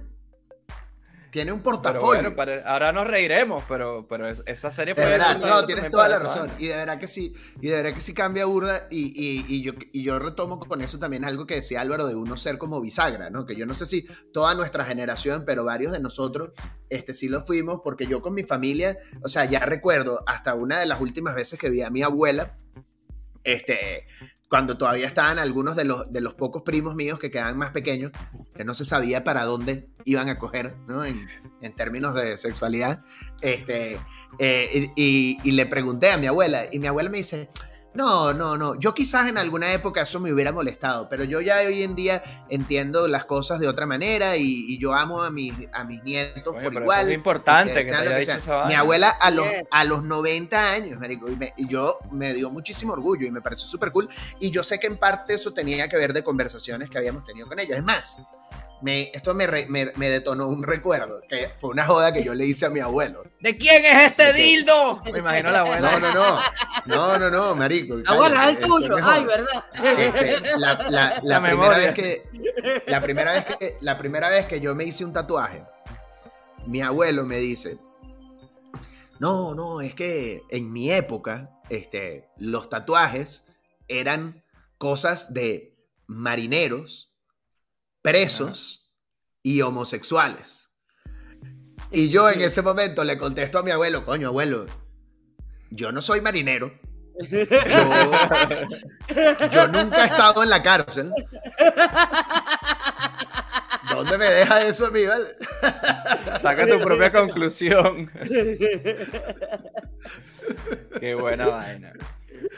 Tiene un portafolio. bueno, ahora nos reiremos, pero, pero esa serie fue. De verdad, no, tienes toda la razón. Y de verdad que sí, y de verdad que sí cambia burda. Y, y, yo, y yo retomo con eso también algo que decía Álvaro de uno ser como bisagra, ¿no? Que yo no sé si toda nuestra generación, pero varios de nosotros, este sí lo fuimos, porque yo con mi familia, o sea, ya recuerdo hasta una de las últimas veces que vi a mi abuela, este, cuando todavía estaban algunos de los, de los pocos primos míos que quedaban más pequeños, que no se sabía para dónde iban a coger, ¿no? En, en términos de sexualidad. Este, eh, y, y, le pregunté a mi abuela, y mi abuela me dice, no, no, no. Yo quizás en alguna época eso me hubiera molestado, pero yo ya hoy en día entiendo las cosas de otra manera y, yo amo a mis, a mis nietos por igual. Es importante que, te haya dicho Mi abuela a los, a los 90 años, marico, y, yo me dio muchísimo orgullo y me pareció súper cool. Y yo sé que en parte eso tenía que ver de conversaciones que habíamos tenido con ella. Es más, esto me, me, detonó un recuerdo, que fue una joda que yo le hice a mi abuelo. ¿De quién es este dildo? [laughs] Me imagino la abuela. No, no, no. No, no, no, marico. Es el tuyo. Ay, verdad. Este, la, la, primera vez que, la, primera vez que, la primera vez que yo me hice un tatuaje, mi abuelo me dice, no, no, es que en mi época, este, los tatuajes eran cosas de marineros presos y homosexuales. Y yo en ese momento le contesto a mi abuelo, coño, abuelo, yo no soy marinero. [laughs] Yo, nunca he estado en la cárcel. ¿Dónde me deja eso, amigo? Saca tu propia conclusión. [laughs] Qué buena vaina.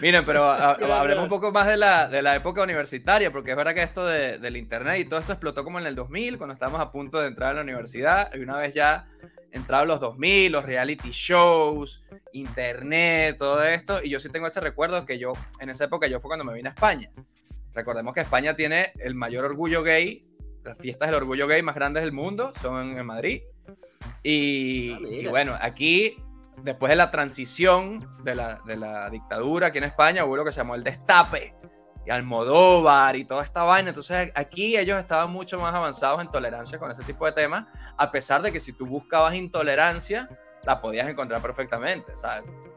Miren, pero hablemos un poco más de la, de la época universitaria, porque es verdad que esto de, del internet y todo esto explotó como en el 2000, cuando estábamos a punto de entrar a la universidad, y una vez ya entraron los 2000, los reality shows, internet, todo esto, y yo sí tengo ese recuerdo que yo, en esa época yo fue cuando me vine a España. Recordemos que España tiene el mayor orgullo gay, las fiestas del orgullo gay más grandes del mundo son en Madrid. Y, ah, y bueno, aquí después de la transición de la, de la, dictadura aquí en España, hubo lo que se llamó el destape, y Almodóvar y toda esta vaina. Entonces aquí ellos estaban mucho más avanzados en tolerancia con ese tipo de temas, a pesar de que si tú buscabas intolerancia, la podías encontrar perfectamente.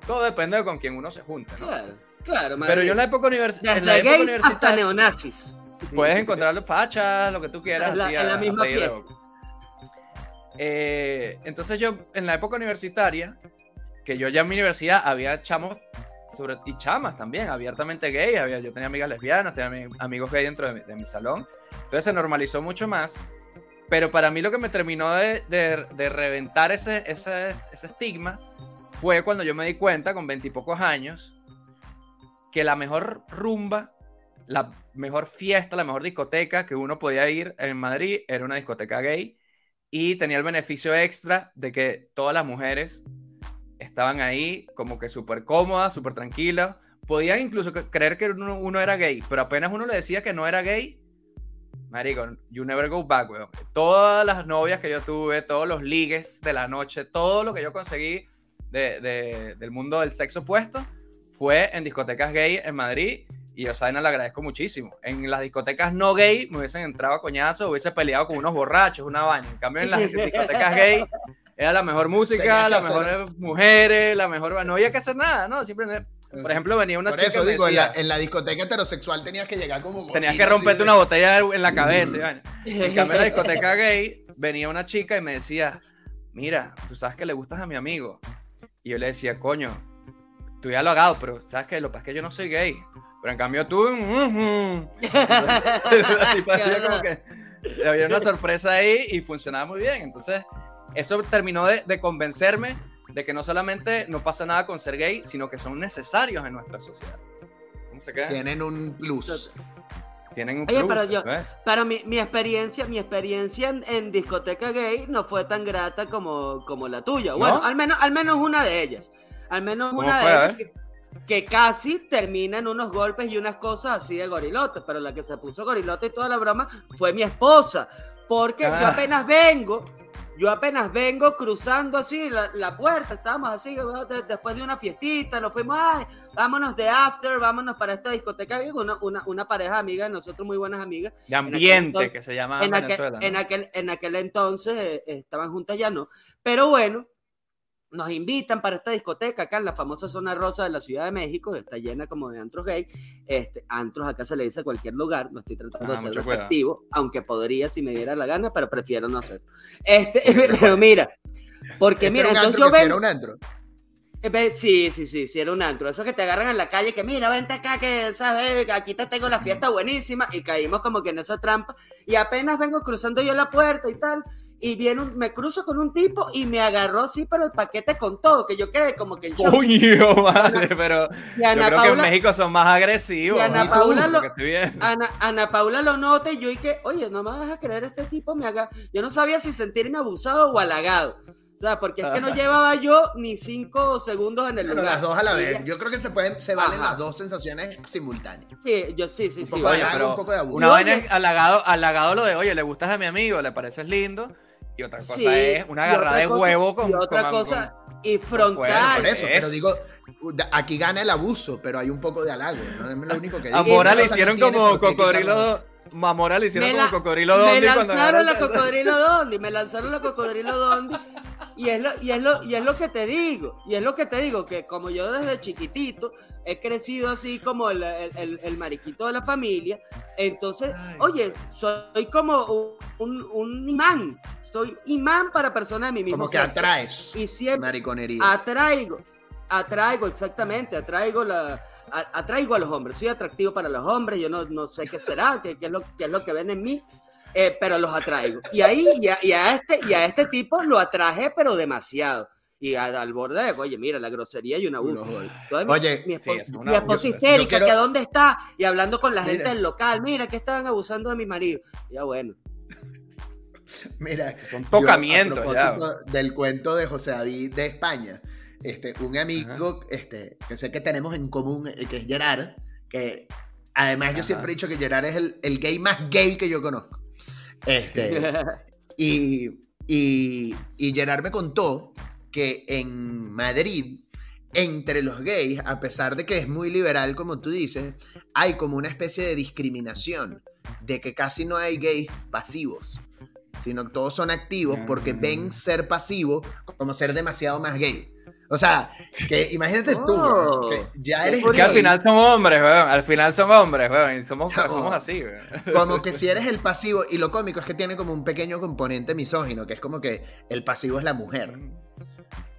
Todo depende de con quién uno se junte. ¿no? Claro, claro. Pero yo en la época, universitaria... hasta neonazis. Puedes encontrar fachas, lo que tú quieras. En la, misma eh, entonces yo en la época universitaria que yo ya en mi universidad había chamos sobre, y chamas también, abiertamente gay, había, yo tenía amigas lesbianas, tenía amigos gay dentro de mi, salón, entonces se normalizó mucho más, pero para mí lo que me terminó de, de, reventar ese, ese, ese estigma fue cuando yo me di cuenta, con veintipocos años, que la mejor rumba, la mejor fiesta, la mejor discoteca que uno podía ir en Madrid era una discoteca gay y tenía el beneficio extra de que todas las mujeres estaban ahí como que súper cómodas, súper tranquilas. Podían incluso creer que uno, era gay, pero apenas uno le decía que no era gay, marico, you never go back, weón. Todas las novias que yo tuve, todos los ligues de la noche, todo lo que yo conseguí de, del mundo del sexo opuesto fue en discotecas gay en Madrid y yo, Zaina, le agradezco muchísimo. En las discotecas no gay me hubiesen entrado a coñazo, hubiese peleado con unos borrachos, una vaina. En cambio, en las discotecas gay era la mejor música, las mejores mujeres, la mejor. No había que hacer nada, ¿no? Simplemente Por ejemplo, venía una Por chica. eso digo, en, decía, la, en la discoteca heterosexual tenías que llegar como. Tenías que romperte así, una botella en la cabeza. En cambio, en la discoteca gay, venía una chica y me decía, mira, tú sabes que le gustas a mi amigo. Y yo le decía, coño, tú ya lo dado, pero sabes que lo que pasa es que yo no soy gay. Pero en cambio tú... ujú". Entonces, [laughs] la tipa hacía como que había una sorpresa ahí y funcionaba muy bien. Entonces, eso terminó de, de convencerme de que no solamente no pasa nada con ser gay, sino que son necesarios en nuestra sociedad. ¿Cómo se queda? Tienen un plus. Tienen un Oye, plus, pero yo- ¿ves? Pero mi, mi experiencia, mi experiencia en, en discoteca gay no fue tan grata como, como la tuya. Bueno, ¿No? al menos, al menos una de ellas. Al menos ¿Cómo una fue? de ellas ver. que, que casi termina en unos golpes y unas cosas así de gorilote. Pero la que se puso gorilote y toda la broma fue mi esposa. Porque yo Ah. apenas vengo, yo apenas vengo cruzando así la, la puerta, estábamos así, después de una fiestita, nos fuimos, ay, vámonos de after, vámonos para esta discoteca, gay", una, una, una pareja amiga de nosotros, muy buenas amigas, De ambiente, entonces- que se llama en, aquel, en, aquel, en aquel entonces eh, estaban juntas ya no. Pero bueno, nos invitan para esta discoteca acá en la famosa zona rosa de la Ciudad de México, está llena como de antros gay. Este, antros acá se le dice a cualquier lugar, no estoy tratando Ah, de ser despectivo, aunque podría si me diera la gana, pero prefiero no hacer. Este, [laughs] pero mira, porque Este mira, era un entonces antro yo ven, era un antro. eh, ve- Sí, sí, sí, sí, era un antro. Eso que te agarran en la calle, que mira, vente acá, que sabes, que aquí te tengo la fiesta buenísima. Y caímos como que en esa trampa. Y apenas vengo cruzando yo la puerta y tal. Y viene un- me cruzo con un tipo y me agarró así para el paquete con todo, que yo quedé como que shock. Coño, madre, pero Y yo creo que en México son más agresivos. y Ana ¿no? Paula lo-. Ana, Ana Paula lo nota y yo y que, oye, no me vas a creer, este tipo me haga. Yo no sabía si sentirme abusado o halagado. O sea, porque es que no [laughs] llevaba yo ni cinco segundos en el Pero lugar. las dos a la vez. Yo creo que se pueden, se valen Ajá. las dos sensaciones simultáneas. Sí, yo sí, sí, Un sí. poco de Oye, halago, pero un poco de abuso. Una vaina halagado, halagado lo de, oye, le gustas a mi amigo, le pareces lindo. Y otra cosa Sí, es una agarrada de cosa- huevo con. y otra con- cosa con- y frontal por eso, es. pero digo, aquí gana el abuso, pero hay un poco de halago, ¿no? Es lo único que digo. a Mora le hicieron como cocodrilo. quitarlo. A Mora le hicieron Me como cocodrilo me Dondi cuando lanzaron la cocodrilo dondi me lanzaron la cocodrilo dondi y es lo y es lo y es lo que te digo y es lo que te digo que como yo desde chiquitito he crecido así como el, el- el- el mariquito de la familia entonces Ay. oye soy como un, un- un imán soy imán para personas de mi mismo Como que sexo. atraes y siempre mariconería. atraigo, atraigo exactamente, atraigo la a- atraigo a los hombres, soy atractivo para los hombres, yo no, no sé qué será, [laughs] qué, qué es lo, qué es lo que ven en mí, eh, pero los atraigo. Y ahí, y a, y a este, y a este tipo lo atraje, pero demasiado. Y a- al borde de, oye, mira, la grosería y un abuso. Mi- Oye, mi, sí, espo- es mi una- esposa yo- yo histérica, quiero- que dónde está, y hablando con la gente Mira. del local, mira, que estaban abusando de mi marido. Ya bueno. [laughs] Mira, Esos Son yo, tocamientos a ya. propósito del cuento de José David de España, este, un amigo este, que sé que tenemos en común, eh, que es Gerard, que además yo siempre he dicho que Gerard es el, el gay más gay que yo conozco. Este, [laughs] y, y, y Gerard me contó que en Madrid, entre los gays, a pesar de que es muy liberal, como tú dices, hay como una especie de discriminación, de que casi no hay gays pasivos, sino que todos son activos porque Mm. ven ser pasivo como ser demasiado más gay. O sea, que imagínate tú, Oh, weón, que ya eres Que al gay, final son hombres, weón. Al final son hombres, weón. Y somos, No. somos así, weón. como que si eres [laughs] el pasivo, y lo cómico es que tiene como un pequeño componente misógino, que es como que el pasivo es la mujer.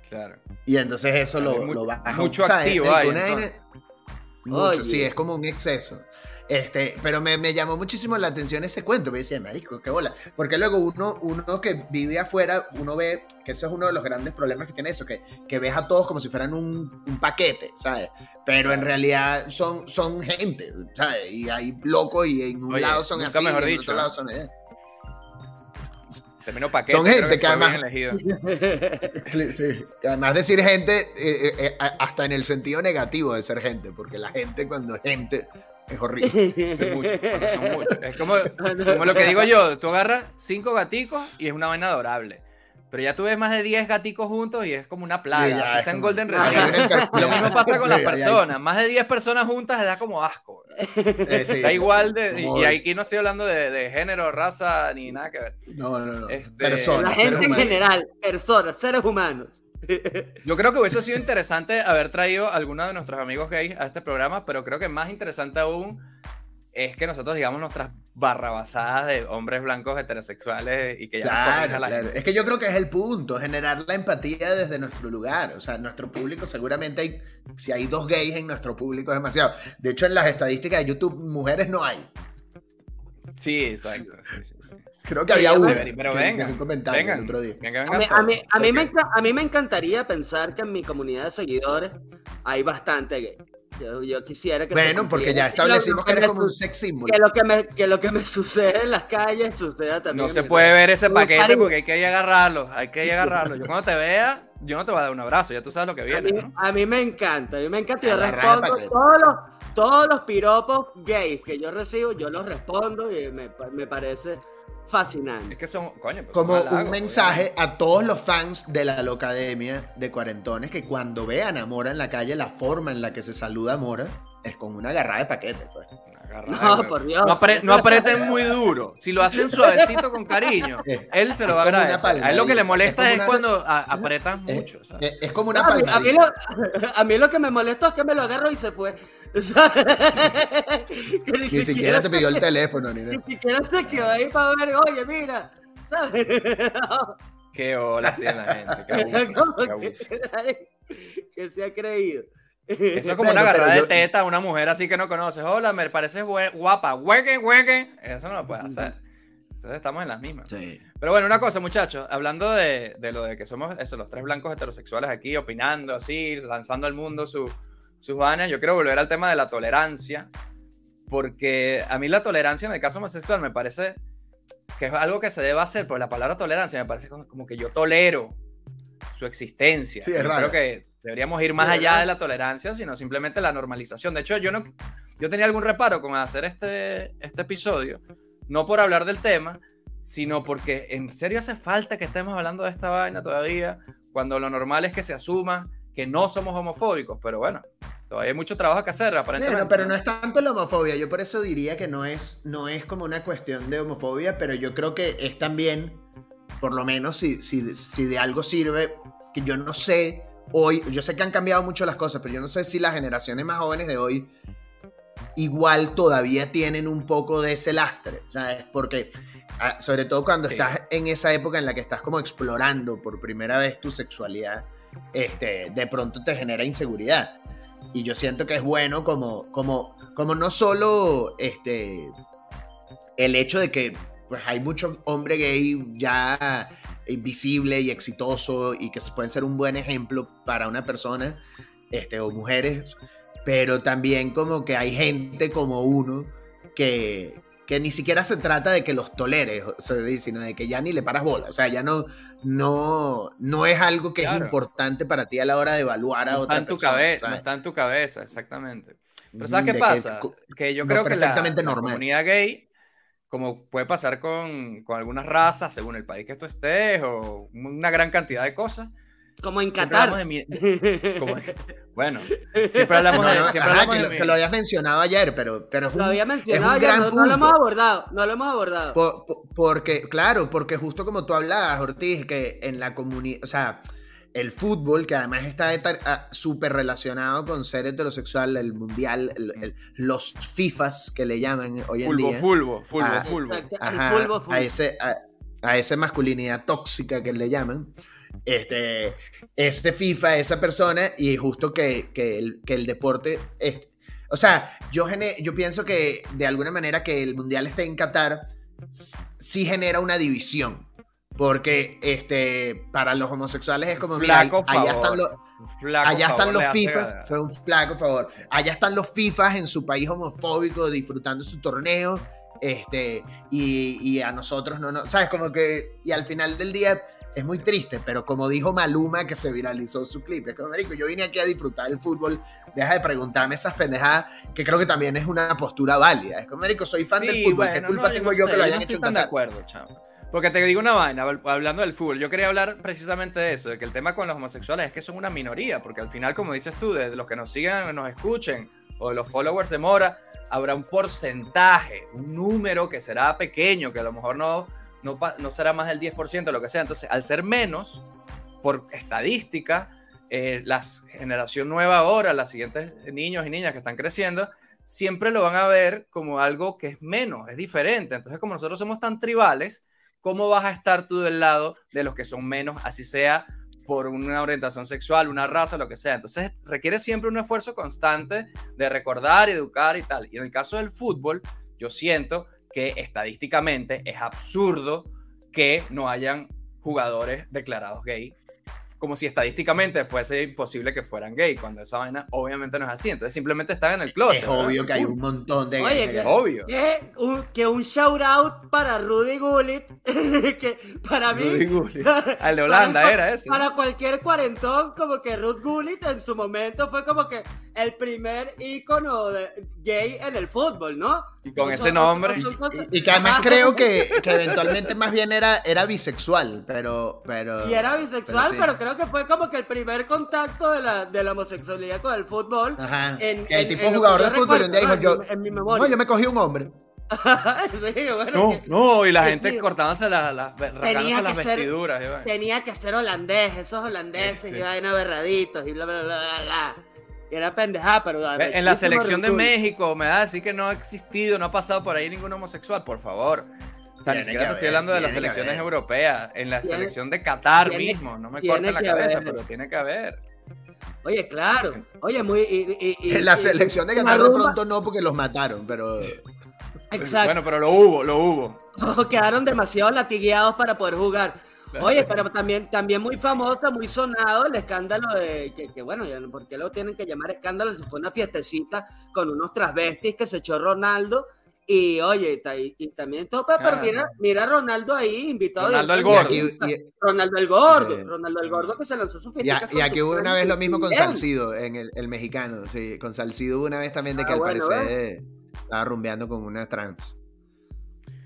Claro. Y entonces eso lo, lo baja. mucho activo hay, Mucho, Oye. sí, es como un exceso. Este, pero me, me llamó muchísimo la atención ese cuento. Me decía, marico, qué bola. Porque luego uno, uno que vive afuera, uno ve que eso es uno de los grandes problemas que tiene eso, que, que ves a todos como si fueran un, un paquete, ¿sabes? Pero en realidad son, son gente, ¿sabes? Y hay locos y en un Oye, lado son así, mejor y en dicho, otro ¿no? lado son allá. Paquete. Son gente que fue además-. [laughs] Sí, sí. Además decir gente, eh, eh, eh, hasta en el sentido negativo de ser gente, porque la gente cuando es gente es horrible. Es mucho, porque son muchos. Es como, [laughs] como lo que digo yo, tú agarras cinco gaticos y es una vaina adorable. Pero ya tú ves más de 10 gaticos juntos y es como una plaga. Sí, ya, así es sean como- Golden Retriever. Lo mismo pasa con Sí, las hay- personas. Más de 10 personas juntas da como asco. eh, sí, Da sí, igual sí. de. Como- Y aquí no estoy hablando de, de género, raza, ni nada que ver. No, no, no. Este- Personas, La gente en general, personas, seres humanos. Yo creo que hubiese sido interesante haber traído a algunos de nuestros amigos gays a este programa, pero creo que más interesante aún es que nosotros digamos nuestras barrabasadas de hombres blancos heterosexuales y que ya claro, claro. Es que yo creo que es el punto, generar la empatía desde nuestro lugar. O sea, nuestro público seguramente hay, si hay dos gays en nuestro público es demasiado. De hecho, en las estadísticas de YouTube, mujeres no hay. Sí, exacto. Creo que había uno. Pero venga, un comentario el otro día. a, mí, a, mí, me, a mí me encantaría pensar que en mi comunidad de seguidores hay bastante gay. Yo, quisiera que. Bueno, porque ya establecimos que, eres como un sex symbol. Que lo que, me, que lo que me [laughs] sucede en las calles suceda también. No se puede ver ese paquete porque hay que ir agarrarlo. Hay que ir agarrarlo. Yo cuando te vea, yo no te voy a dar un abrazo. Ya tú sabes lo que viene. A mí, a mí me encanta. A mí me encanta. Yo respondo todos los, todos los piropos gays que yo recibo, yo los respondo y me, me parece fascinante. Es que son, coño, pues Como un mensaje a todos los fans de la Locademia de Cuarentones que cuando vean a Mora en la calle, la forma en la que se saluda a Mora es con una agarrada de paquete, pues. No, por Dios. No, aprieten muy duro. Si lo hacen suavecito con cariño, [laughs] él se lo va a agradecer. A él lo que le molesta es, cuando apretan mucho. Es, como una palmadita. A mí, lo, a mí lo que me molestó es que me lo agarró y se fue. [laughs] ni, siquiera, te pidió el teléfono, ni, ni siquiera se quedó ahí para ver, oye, mira. Qué hola tiene la gente. [laughs] que se ha creído. Eso es como una agarrada de teta a una mujer así que no conoces. Hola, me pareces guapa. Hueque, hueque. Eso no lo puedes hacer. Entonces estamos en las mismas. Pero bueno, una cosa, muchachos. Hablando de, de, lo de que somos eso, los tres blancos heterosexuales aquí, opinando así, lanzando al mundo su, sus vanas, yo quiero volver al tema de la tolerancia, porque a mí la tolerancia en el caso homosexual me parece que es algo que se debe hacer, pero la palabra tolerancia me parece como, que yo tolero su existencia. yo creo que deberíamos ir más allá de la tolerancia, sino simplemente la normalización. De hecho, yo no yo tenía algún reparo con hacer este, este episodio, no por hablar del tema, sino porque en serio hace falta que estemos hablando de esta vaina todavía, cuando lo normal es que se asuma que no somos homofóbicos, pero bueno, todavía hay mucho trabajo que hacer, aparentemente. pero no es tanto la homofobia, yo por eso diría que no es, no es como una cuestión de homofobia, pero yo creo que es también, por lo menos si, si, si de algo sirve, que yo no sé hoy, yo sé que han cambiado mucho las cosas, pero yo no sé si las generaciones más jóvenes de hoy igual todavía tienen un poco de ese lastre, ¿sabes? Porque ah, sobre todo cuando estás en esa época en la que estás como explorando por primera vez tu sexualidad, este, de pronto te genera inseguridad. Y yo siento que es bueno como, como, como no solo este, el hecho de que pues, hay mucho hombre gay ya visible y exitoso y que pueden ser un buen ejemplo para una persona este, o mujeres, pero también como que hay gente como uno que, que ni siquiera se trata de que los toleres, sino de que ya ni le paras bola. O sea, ya no, no, no es algo que es importante para ti a la hora de evaluar a no otra está en tu cabeza, No está en tu cabeza, exactamente. Pero ¿sabes qué pasa? Que, yo creo que la, comunidad gay, como puede pasar con, con algunas razas, según el país que tú estés, o una gran cantidad de cosas, como en Qatar. [laughs] Bueno, siempre hablamos de. Siempre hablamos que, de lo, que, lo, habías mencionado ayer, pero, pero es un, lo había mencionado ayer, no, no, lo hemos abordado. No lo hemos abordado. porque, claro, porque justo como tú hablabas, Ortiz, que en la comunidad. O sea, el fútbol, que además está ah, súper relacionado con ser heterosexual, el mundial, los FIFAs que le llaman hoy en día. Fulbo, fulbo, ah, fulbo. Ajá, a, ese, a, a esa masculinidad tóxica que le llaman este, este FIFA, esa persona, y justo que, que, el, que el, deporte... Es, o sea, yo, yo pienso que de alguna manera que el Mundial esté en Qatar sí genera una división. Porque este, para los homosexuales es como, mira, allá están los... allá están los FIFAs, fue un flaco favor. Allá están los FIFAs en su país homofóbico disfrutando su torneo. Este, y, y a nosotros no, no, sabes, como que, y al final del día, es muy triste, pero como dijo Maluma que se viralizó su clip, es como, marico, yo vine aquí a disfrutar del fútbol, deja de preguntarme esas pendejadas, que creo que también es una postura válida. Es como, marico, soy fan del fútbol, ¿qué culpa tengo yo, que lo hayan hecho tan de acuerdo, chamo. Porque te digo una vaina, hablando del fútbol, yo quería hablar precisamente de eso, de que el tema con los homosexuales es que son una minoría, porque al final, como dices tú, de los que nos sigan, nos escuchen, o de los followers de Mora, habrá un porcentaje, un número que será pequeño, que a lo mejor no, no, será más del 10% lo que sea. Entonces, al ser menos, por estadística, eh, la generación nueva ahora, las siguientes niños y niñas que están creciendo, siempre lo van a ver como algo que es menos, es diferente. Entonces, como nosotros somos tan tribales, ¿cómo vas a estar tú del lado de los que son menos, así sea por una orientación sexual, una raza, lo que sea? Entonces, requiere siempre un esfuerzo constante de recordar, educar y tal. Y en el caso del fútbol, yo siento que estadísticamente es absurdo que no hayan jugadores declarados gay como si estadísticamente fuese imposible que fueran gay, cuando esa vaina obviamente no es así. Entonces simplemente están en el closet. Es obvio que hay un montón de Oye, que, obvio. Que un, que un shout out para Rudy Gullit, [laughs] que para mí... Rudy Gullit. [laughs] Al de Holanda era ese. Para cualquier cuarentón, como que Rudy Gullit en su momento fue como que el primer ícono de gay en el fútbol, ¿no? Y con ese nombre. Y, que además creo que, que, eventualmente más bien era, era bisexual, pero, pero... Y era bisexual, pero, creo que fue como que el primer contacto de la, de la homosexualidad con el fútbol. Ajá. En, que el tipo jugador de fútbol un día dijo yo, no, yo me cogí un hombre. [laughs] sí, bueno, no, no, y la gente cortándose las, las, las vestiduras. tenía que ser holandés, esos holandeses, y vaina aberraditos y bla, bla, bla, bla. Y era pendejada, pero... En la selección de México, me da decir que no ha existido, no ha pasado por ahí ningún homosexual, por favor. O sea, ni siquiera te estoy hablando de las selecciones europeas, en la selección de Qatar mismo, no me corten la cabeza, pero tiene que haber. Oye, claro. Oye, muy. en la selección de Qatar de pronto no, porque los mataron, pero. Exacto. Bueno, pero lo hubo, lo hubo. [laughs] quedaron demasiado latigueados para poder jugar. Oye, pero también, también muy famoso, muy sonado el escándalo de que, bueno, ¿por qué lo tienen que llamar escándalo? Se fue una fiestecita con unos transvestis que se echó Ronaldo. Y oye, y, también topa, pero mira, mira a Ronaldo ahí, invitado. Ronaldo el Gordo. Ronaldo el Gordo. Ronaldo el Gordo que se lanzó su fiesta. Y, aquí hubo una vez lo mismo con Salcido, en el, el, mexicano. Sí, con Salcido hubo una vez también de que ah, al parecer estaba rumbeando con una trans.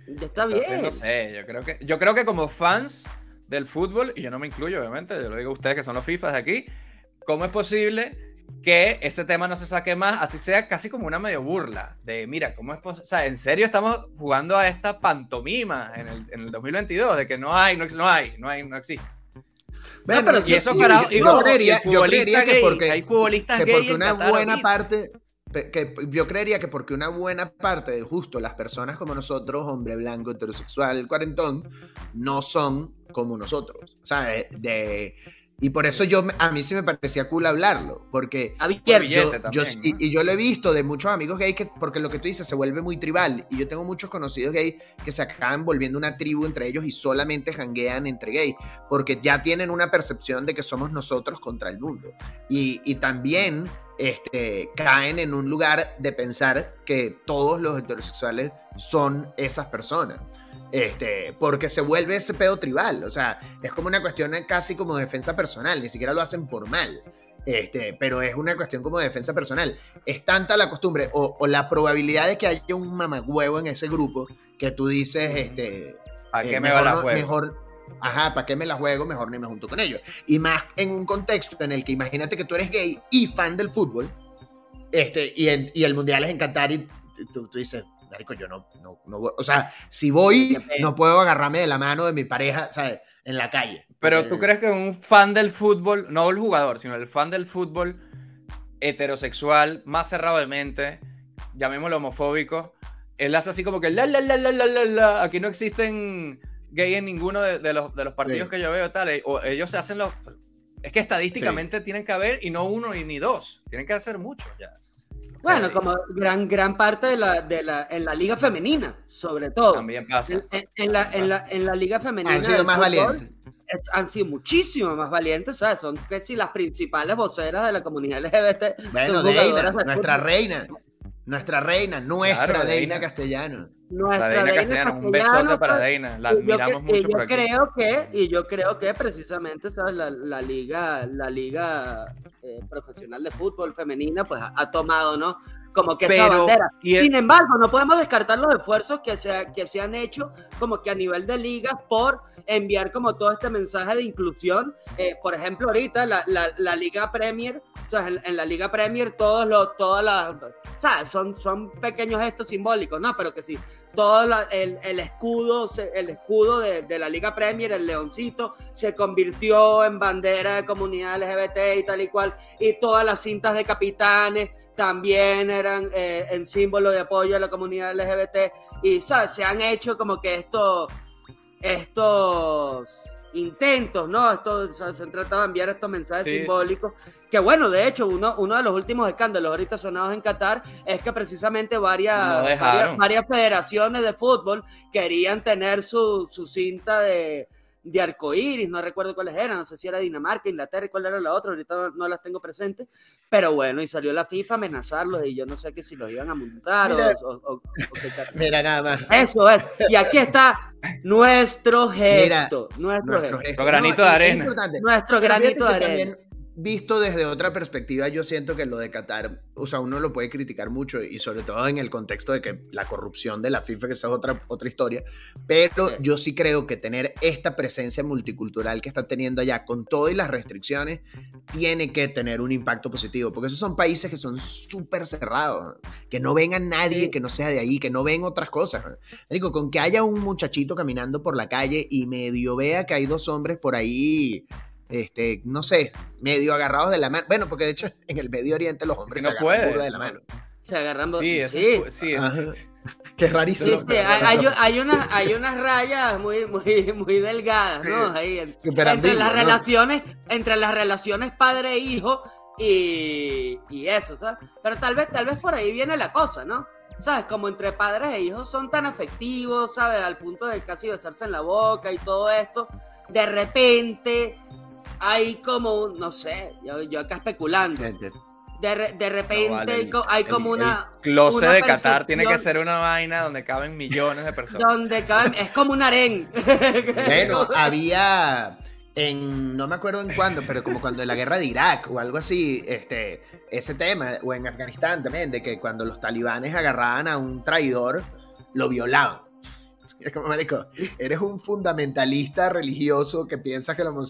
Ya está bien. No sé, yo creo que, yo creo que como fans del fútbol, y yo no me incluyo, obviamente, yo lo digo a ustedes que son los FIFAs de aquí, ¿cómo es posible que ese tema no se saque más, así sea casi como una medio burla, de mira, ¿cómo es posible? O sea, ¿en serio estamos jugando a esta pantomima en el, en el 2022? De que no hay, no, no hay, no hay, no existe. Bueno, pero y eso, carajo, y yo, creería, que porque, hay futbolistas que porque una buena parte que yo creería que porque una buena parte de justo las personas como nosotros, hombre blanco, heterosexual, cuarentón, no son como nosotros. O sea, de, y por eso yo, a mí sí me parecía cool hablarlo, porque yo, y, yo lo he visto de muchos amigos gay, que, porque lo que tú dices se vuelve muy tribal, y yo tengo muchos conocidos gay que se acaban volviendo una tribu entre ellos y solamente janguean entre gay, porque ya tienen una percepción de que somos nosotros contra el mundo. Y, y también este, caen en un lugar de pensar que todos los heterosexuales son esas personas. Este, porque se vuelve ese pedo tribal, o sea, es como una cuestión casi como defensa personal, ni siquiera lo hacen por mal, este, pero es una cuestión como de defensa personal. Es tanta la costumbre o, la probabilidad de que haya un mamagüevo en ese grupo que tú dices, este, ¿a qué eh, me va la mejor, ajá, ¿para qué me la juego? Mejor ni me junto con ellos. Y más en un contexto en el que imagínate que tú eres gay y fan del fútbol, este, y, y el mundial es en Qatar y tú, dices, Marico, yo no, no, no o sea, si voy, no puedo agarrarme de la mano de mi pareja, ¿sabes? En la calle. Pero tú crees que un fan del fútbol, no el jugador, sino el fan del fútbol heterosexual, más cerrado de mente, llamémoslo homofóbico, él hace así como que la la la la la la la, aquí no existen gay en ninguno de, los, de los partidos que yo veo, tal. Eh, o ellos se hacen los. Es que estadísticamente tienen que haber, y no uno y ni dos, tienen que hacer mucho ya. Bueno, como gran, gran parte de la, de la, en la liga femenina, sobre todo. También pasa. En, la, en, la, en la liga femenina. Han sido más valientes. han sido muchísimo más valientes, ¿sabes? Son casi las principales voceras de la comunidad [laughs] LGBT. Bueno, Deina, nuestra reina. Nuestra reina, nuestra Deina Castellano. Nuestra Deina, Castellano, un besote para pues, Deina, la admiramos mucho y yo creo que Y yo creo que precisamente ¿sabes? La, la liga, la liga eh, profesional de fútbol femenina pues ha, tomado, ¿no? Como que esa bandera. Sin embargo, no podemos descartar los esfuerzos que se, que se han hecho como que a nivel de ligas por enviar como todo este mensaje de inclusión. Eh, por ejemplo, ahorita la, la, la Liga Premier o sea, en, la Liga Premier todos los, todas las, o sea, son, son pequeños gestos simbólicos, ¿no? Pero que sí, todo el, el, escudo, el escudo de, de, la Liga Premier, el leoncito, se convirtió en bandera de comunidad LGBT y tal y cual, y todas las cintas de capitanes también eran eh, en símbolo de apoyo a la comunidad LGBT, y ¿sabes? se han hecho como que esto, estos intentos, ¿no? Esto, se han tratado de enviar estos mensajes simbólicos. Que bueno, de hecho, uno, uno de los últimos escándalos ahorita sonados en Qatar es que precisamente varias, varias, federaciones de fútbol querían tener su, su cinta de, de arcoíris, no recuerdo cuáles eran, no sé si era Dinamarca, Inglaterra y cuál era la otra, ahorita no, las tengo presentes, pero bueno, y salió la FIFA a amenazarlos y yo no sé que si los iban a montar o, [laughs] Mira nada más. Eso es, y aquí está nuestro gesto, nuestro, gesto. granito de arena. Nuestro granito de arena visto desde otra perspectiva, yo siento que lo de Qatar, o sea, uno lo puede criticar mucho y sobre todo en el contexto de que la corrupción de la FIFA, que esa es otra, otra historia, pero yo sí creo que tener esta presencia multicultural que está teniendo allá con todas las restricciones, tiene que tener un impacto positivo, porque esos son países que son súper cerrados, que no ven a nadie que no sea de ahí, que no ven otras cosas. Digo, con que haya un muchachito caminando por la calle y medio vea que hay dos hombres por ahí este, no sé, medio agarrados de la mano. Bueno, porque de hecho [laughs] en el Medio Oriente los hombres no se agarran de la mano. Se agarran Sí, sí. sí, Qué rarísimo. Sí, hay, hay, unas, hay unas rayas muy, muy, muy delgadas, ¿no? Ahí, entre las relaciones, entre las relaciones padre-hijo y, y eso, ¿sabes? Pero tal vez, tal vez por ahí viene la cosa, ¿no? ¿Sabes? Como entre padres e hijos son tan afectivos, ¿sabes? Al punto de casi besarse en la boca y todo esto. De repente hay como, no sé, yo, acá especulando. De, de repente hay, como una. El closet de Qatar tiene que ser una vaina donde caben millones de personas. Donde caben, es como un harén. [laughs] Bueno, había en, no me acuerdo en cuándo, pero como cuando en la guerra de Irak o algo así, este, ese tema, o en Afganistán también, de que cuando los talibanes agarraban a un traidor, lo violaban. Es como, marico, eres un fundamentalista religioso que piensas que lo...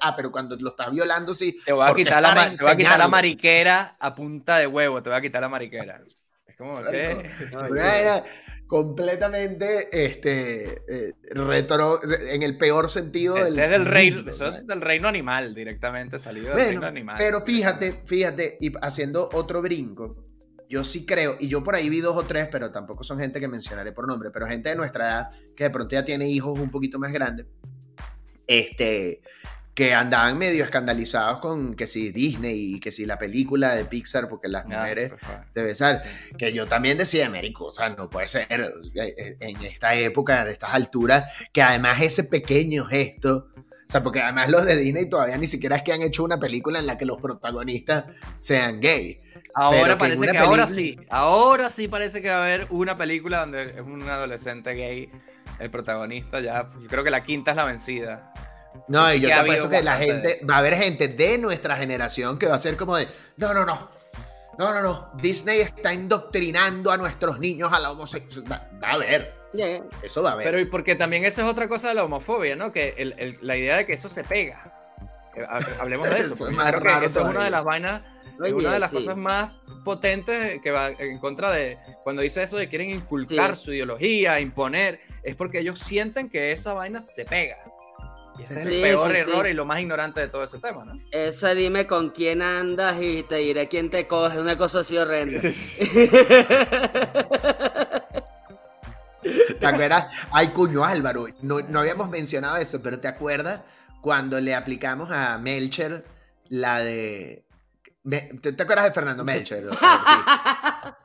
ah, pero cuando lo estás violando, sí. Te voy a, quitar la, te voy a quitar la mariquera a punta de huevo, te voy a quitar la mariquera. Es como, ¿qué? [laughs] completamente este, eh, retro, en el peor sentido. del es del reino, eso es del reino animal, directamente salido del reino animal. Pero fíjate, fíjate, y haciendo otro brinco, yo sí creo, y yo por ahí vi dos o tres, pero tampoco son gente que mencionaré por nombre, pero gente de nuestra edad que de pronto ya tiene hijos un poquito más grandes, este, que andaban medio escandalizados con que si Disney y que si la película de Pixar, porque las mujeres de besar, que yo también decía, Américo, o sea, no puede ser eh, eh, en esta época, en estas alturas, que además ese pequeño gesto, o sea, porque además los de Disney todavía ni siquiera es que han hecho una película en la que los protagonistas sean gay. Ahora parece que, ahora sí, ahora sí parece que va a haber una película donde es un adolescente gay el protagonista. Ya, yo creo que la quinta es la vencida. No, y yo te apuesto que la gente, va a haber gente de nuestra generación que va a ser como de, no, no, no, no, no, no, Disney está indoctrinando a nuestros niños a la homosexualidad. Va a haber. Eso va a haber. Pero y porque también eso es otra cosa de la homofobia, ¿no? Que la idea de que eso se pega. Eh, hablemos de eso. eso [laughs] es, más raro eso es una de las vainas una de las cosas más potentes que va en contra de cuando dice eso de quieren inculcar su ideología, imponer, es porque ellos sienten que esa vaina se pega. Y ese es el peor error y lo más ignorante de todo ese tema, ¿no? Ese dime con quién andas y te diré quién te coge, una cosa así horrenda. [laughs] [laughs] ¿Te acuerdas? Ay, cuño Álvaro, no, no habíamos mencionado eso, pero ¿te acuerdas cuando le aplicamos a Melcher la de ¿Te, acuerdas de Fernando Melcher? [laughs]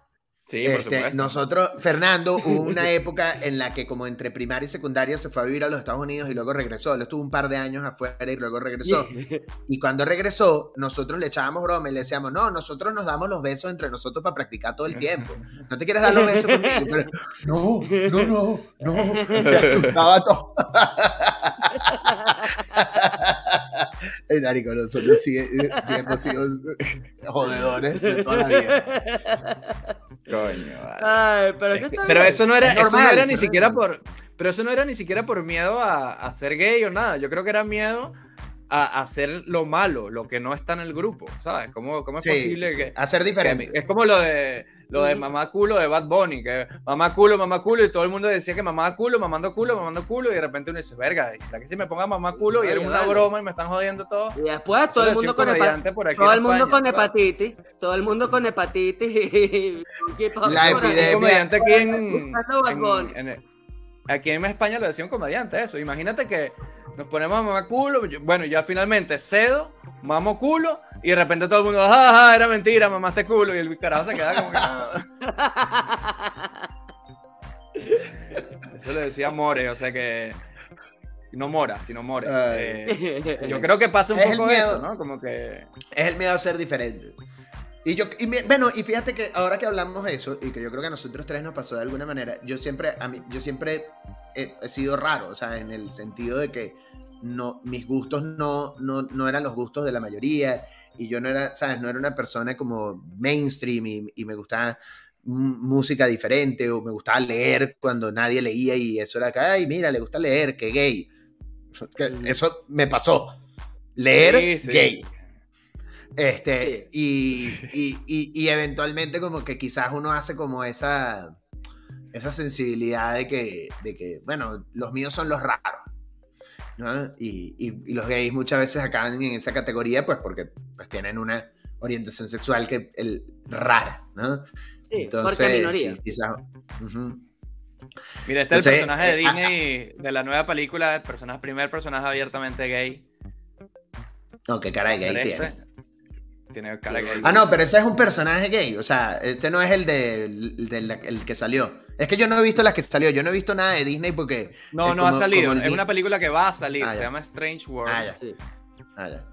Sí, por este, supuesto. Nosotros, Fernando, hubo una [laughs] época en la que como entre primaria y secundaria se fue a vivir a los Estados Unidos y luego regresó. Él estuvo un par de años afuera y luego regresó. [laughs] Y cuando regresó, nosotros le echábamos broma y le decíamos, no, nosotros nos damos los besos entre nosotros para practicar todo el tiempo. No te quieres dar los besos conmigo, pero no, no, no, no. se asustaba todo. [laughs] El con nosotros sigue, eh, hemos sido jodedores de toda la vida. Coño, pero, eso no era, eso no era ni siquiera por. Pero eso no era ni siquiera por miedo a, a, ser gay o nada. Yo creo que era miedo a hacer lo malo, lo que no está en el grupo, ¿sabes? ¿Cómo, cómo es posible que... Hacer diferente. es como lo de, lo de mamá culo de Bad Bunny, que mamá culo, mamá culo, y todo el mundo decía que mamá culo, mamando culo, mamando culo, y de repente uno dice, verga, ¿será que si me ponga mamá culo y era una broma y me están jodiendo todo? Y después todo el mundo con, todo el mundo con hepatitis, todo el mundo con hepatitis y... La epidemia. comediante aquí en, aquí en España lo decía un comediante eso, imagínate que nos ponemos a mamar culo. Bueno, ya finalmente cedo, mamo culo, y de repente todo el mundo, jaja, era mentira, mamaste culo, y el carajo se queda como que. Eso le decía More, o sea que. No mora, sino more. Eh, yo creo que pasa un poco eso, ¿no? Como que. Es el miedo a ser diferente. Y yo, y bueno, y fíjate que ahora que hablamos de eso, y que yo creo que a nosotros tres nos pasó de alguna manera, yo siempre, a mí, yo siempre he, sido raro, o sea, en el sentido de que no, mis gustos no, no, no, eran los gustos de la mayoría, y yo no era, ¿sabes? No era una persona como mainstream y, y me gustaba música diferente, o me gustaba leer cuando nadie leía, y eso era que, ay, mira, le gusta leer, [laughs] que gay. Eso me pasó. Leer, gay. Este, y, y, eventualmente como que quizás uno hace como esa, esa sensibilidad de que, de que, bueno, los míos son los raros. ¿no? Y, los gays muchas veces acaban en esa categoría pues porque pues, tienen una orientación sexual que el rara, ¿no? Sí, Entonces, minoría. Quizás, Mira, este es el personaje de eh, ah, Disney de la nueva película, el personaje, primer personaje abiertamente gay. No, qué cara de gay. Este tiene cara gay. Ah, no, pero ese es un personaje gay. O sea, este no es el de, el, que salió. Es que yo no he visto las que salió. Yo no he visto nada de Disney porque. No, no ha salido. Es una película que va a salir. Ah, se llama Strange World. Ah, ya. Sí. Ah, ya.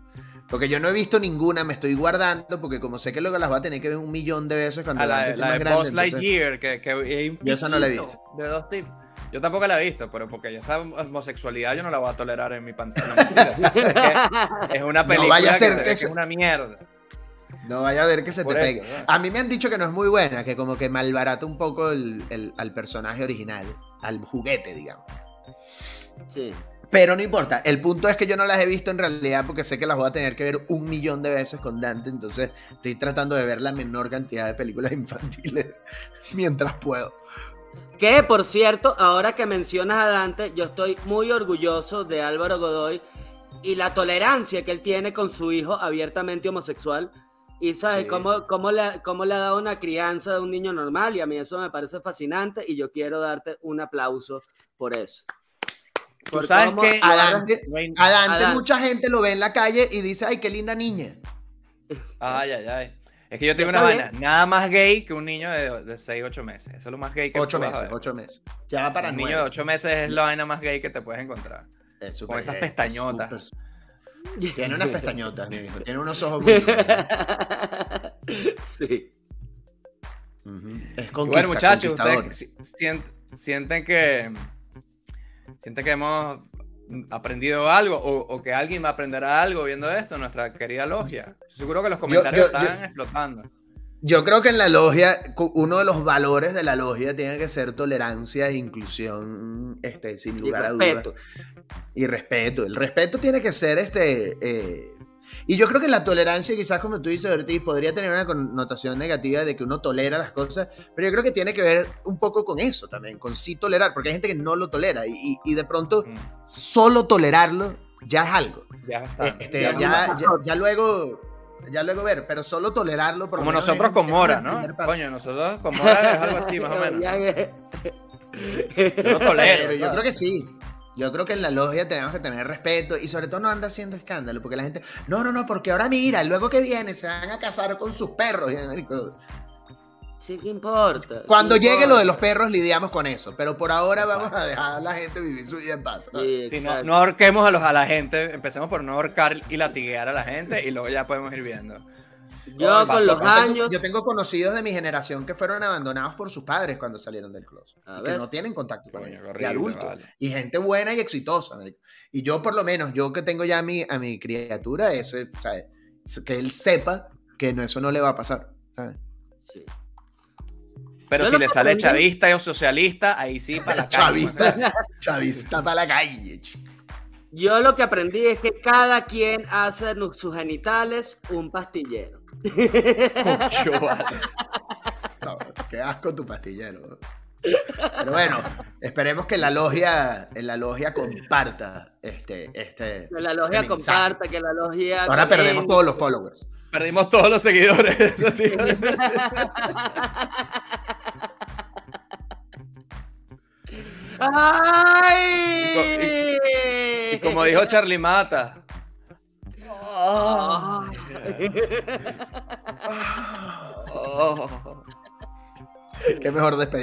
Porque yo no he visto ninguna, me estoy guardando, porque como sé que luego las voy a tener que ver un millón de veces cuando la, la, la de Buzz Lightyear, que, que yo esa no la he visto. De dos tipos. Yo tampoco la he visto, pero porque esa homosexualidad yo no la voy a tolerar en mi pantalla. [laughs] es, una película vaya a ser que, es una mierda. No vaya a ver que se te pegue. A mí me han dicho que no es muy buena, que como que malbarata un poco el, al personaje original, al juguete, digamos. Sí. Pero no importa. El punto es que yo no las he visto en realidad porque sé que las voy a tener que ver un millón de veces con Dante. Entonces estoy tratando de ver la menor cantidad de películas [laughs] infantiles mientras puedo. Que por cierto, ahora que mencionas a Dante, yo estoy muy orgulloso de Álvaro Godoy y la tolerancia que él tiene con su hijo abiertamente homosexual. Y sabes cómo, cómo, le, cómo le ha dado una crianza de un niño normal y a mí eso me parece fascinante y yo quiero darte un aplauso por eso. Tú sabes que a Dante, mucha gente lo ve en la calle y dice, ay, qué linda niña. Ay, ay, ay. Es que yo tengo una vaina, nada más gay que un niño de, de 6, 8 meses. Eso es lo más gay que 8 meses, 8 meses. Ya va para Un niño de 8 meses es la vaina más gay que te puedes encontrar. Con esas pestañotas. Tiene unas pestañotas, mi hijo. Tiene unos ojos muy [laughs] Sí. Es con Bueno, muchachos, ustedes sienten que sienten que hemos aprendido algo o, que alguien va a aprender algo viendo esto, nuestra querida logia. Seguro que los comentarios están explotando. Yo creo que en la logia, uno de los valores de la logia tiene que ser tolerancia e inclusión, este, sin lugar a dudas. Y respeto. El respeto tiene que ser este. Eh, y yo creo que la tolerancia, quizás como tú dices, Ortiz, podría tener una connotación negativa de que uno tolera las cosas, pero yo creo que tiene que ver un poco con eso también, con sí tolerar, porque hay gente que no lo tolera y, y de pronto mm. solo tolerarlo ya es algo. Ya está. Este, ya, ya, luego ya luego ver, pero solo tolerarlo. Como nosotros con Mora, ¿no? Coño, nosotros con Mora es algo así, [laughs] más o menos. yo tolero. yo creo que sí. Yo creo que en la logia tenemos que tener respeto y sobre todo no anda haciendo escándalo, porque la gente, no, no, no, porque ahora mira, luego que viene se van a casar con sus perros. Sí, ¿qué importa? Cuando llegue lo de los perros lidiamos con eso, pero por ahora vamos a dejar a la gente vivir su vida en paz. ¿no? no, ahorquemos a, los, a la gente, empecemos por no ahorcar y latiguear a la gente y luego ya podemos ir viendo. Yo con los años. yo tengo conocidos de mi generación que fueron abandonados por sus padres cuando salieron del closet. que no tienen contacto con ellos. y adultos. Y gente buena y exitosa. Y yo, por lo menos, yo que tengo ya a mi, a mi criatura, ese, que él sepa que no, eso no le va a pasar. Sí. Pero si le sale chavista o socialista, ahí sí para la calle. Chavista, chavista para la calle. Yo lo que aprendí es que cada quien hace sus genitales un pastillero. [laughs] qué asco tu pastillero. Pero bueno, esperemos que la logia, en la logia comparta este, este. Que la logia este comparta, que la logia. Ahora perdemos todos los followers. Perdimos todos los seguidores. [laughs] ¡Ay! Y, como dijo Charlie Mata. [laughs] Qué mejor despedir.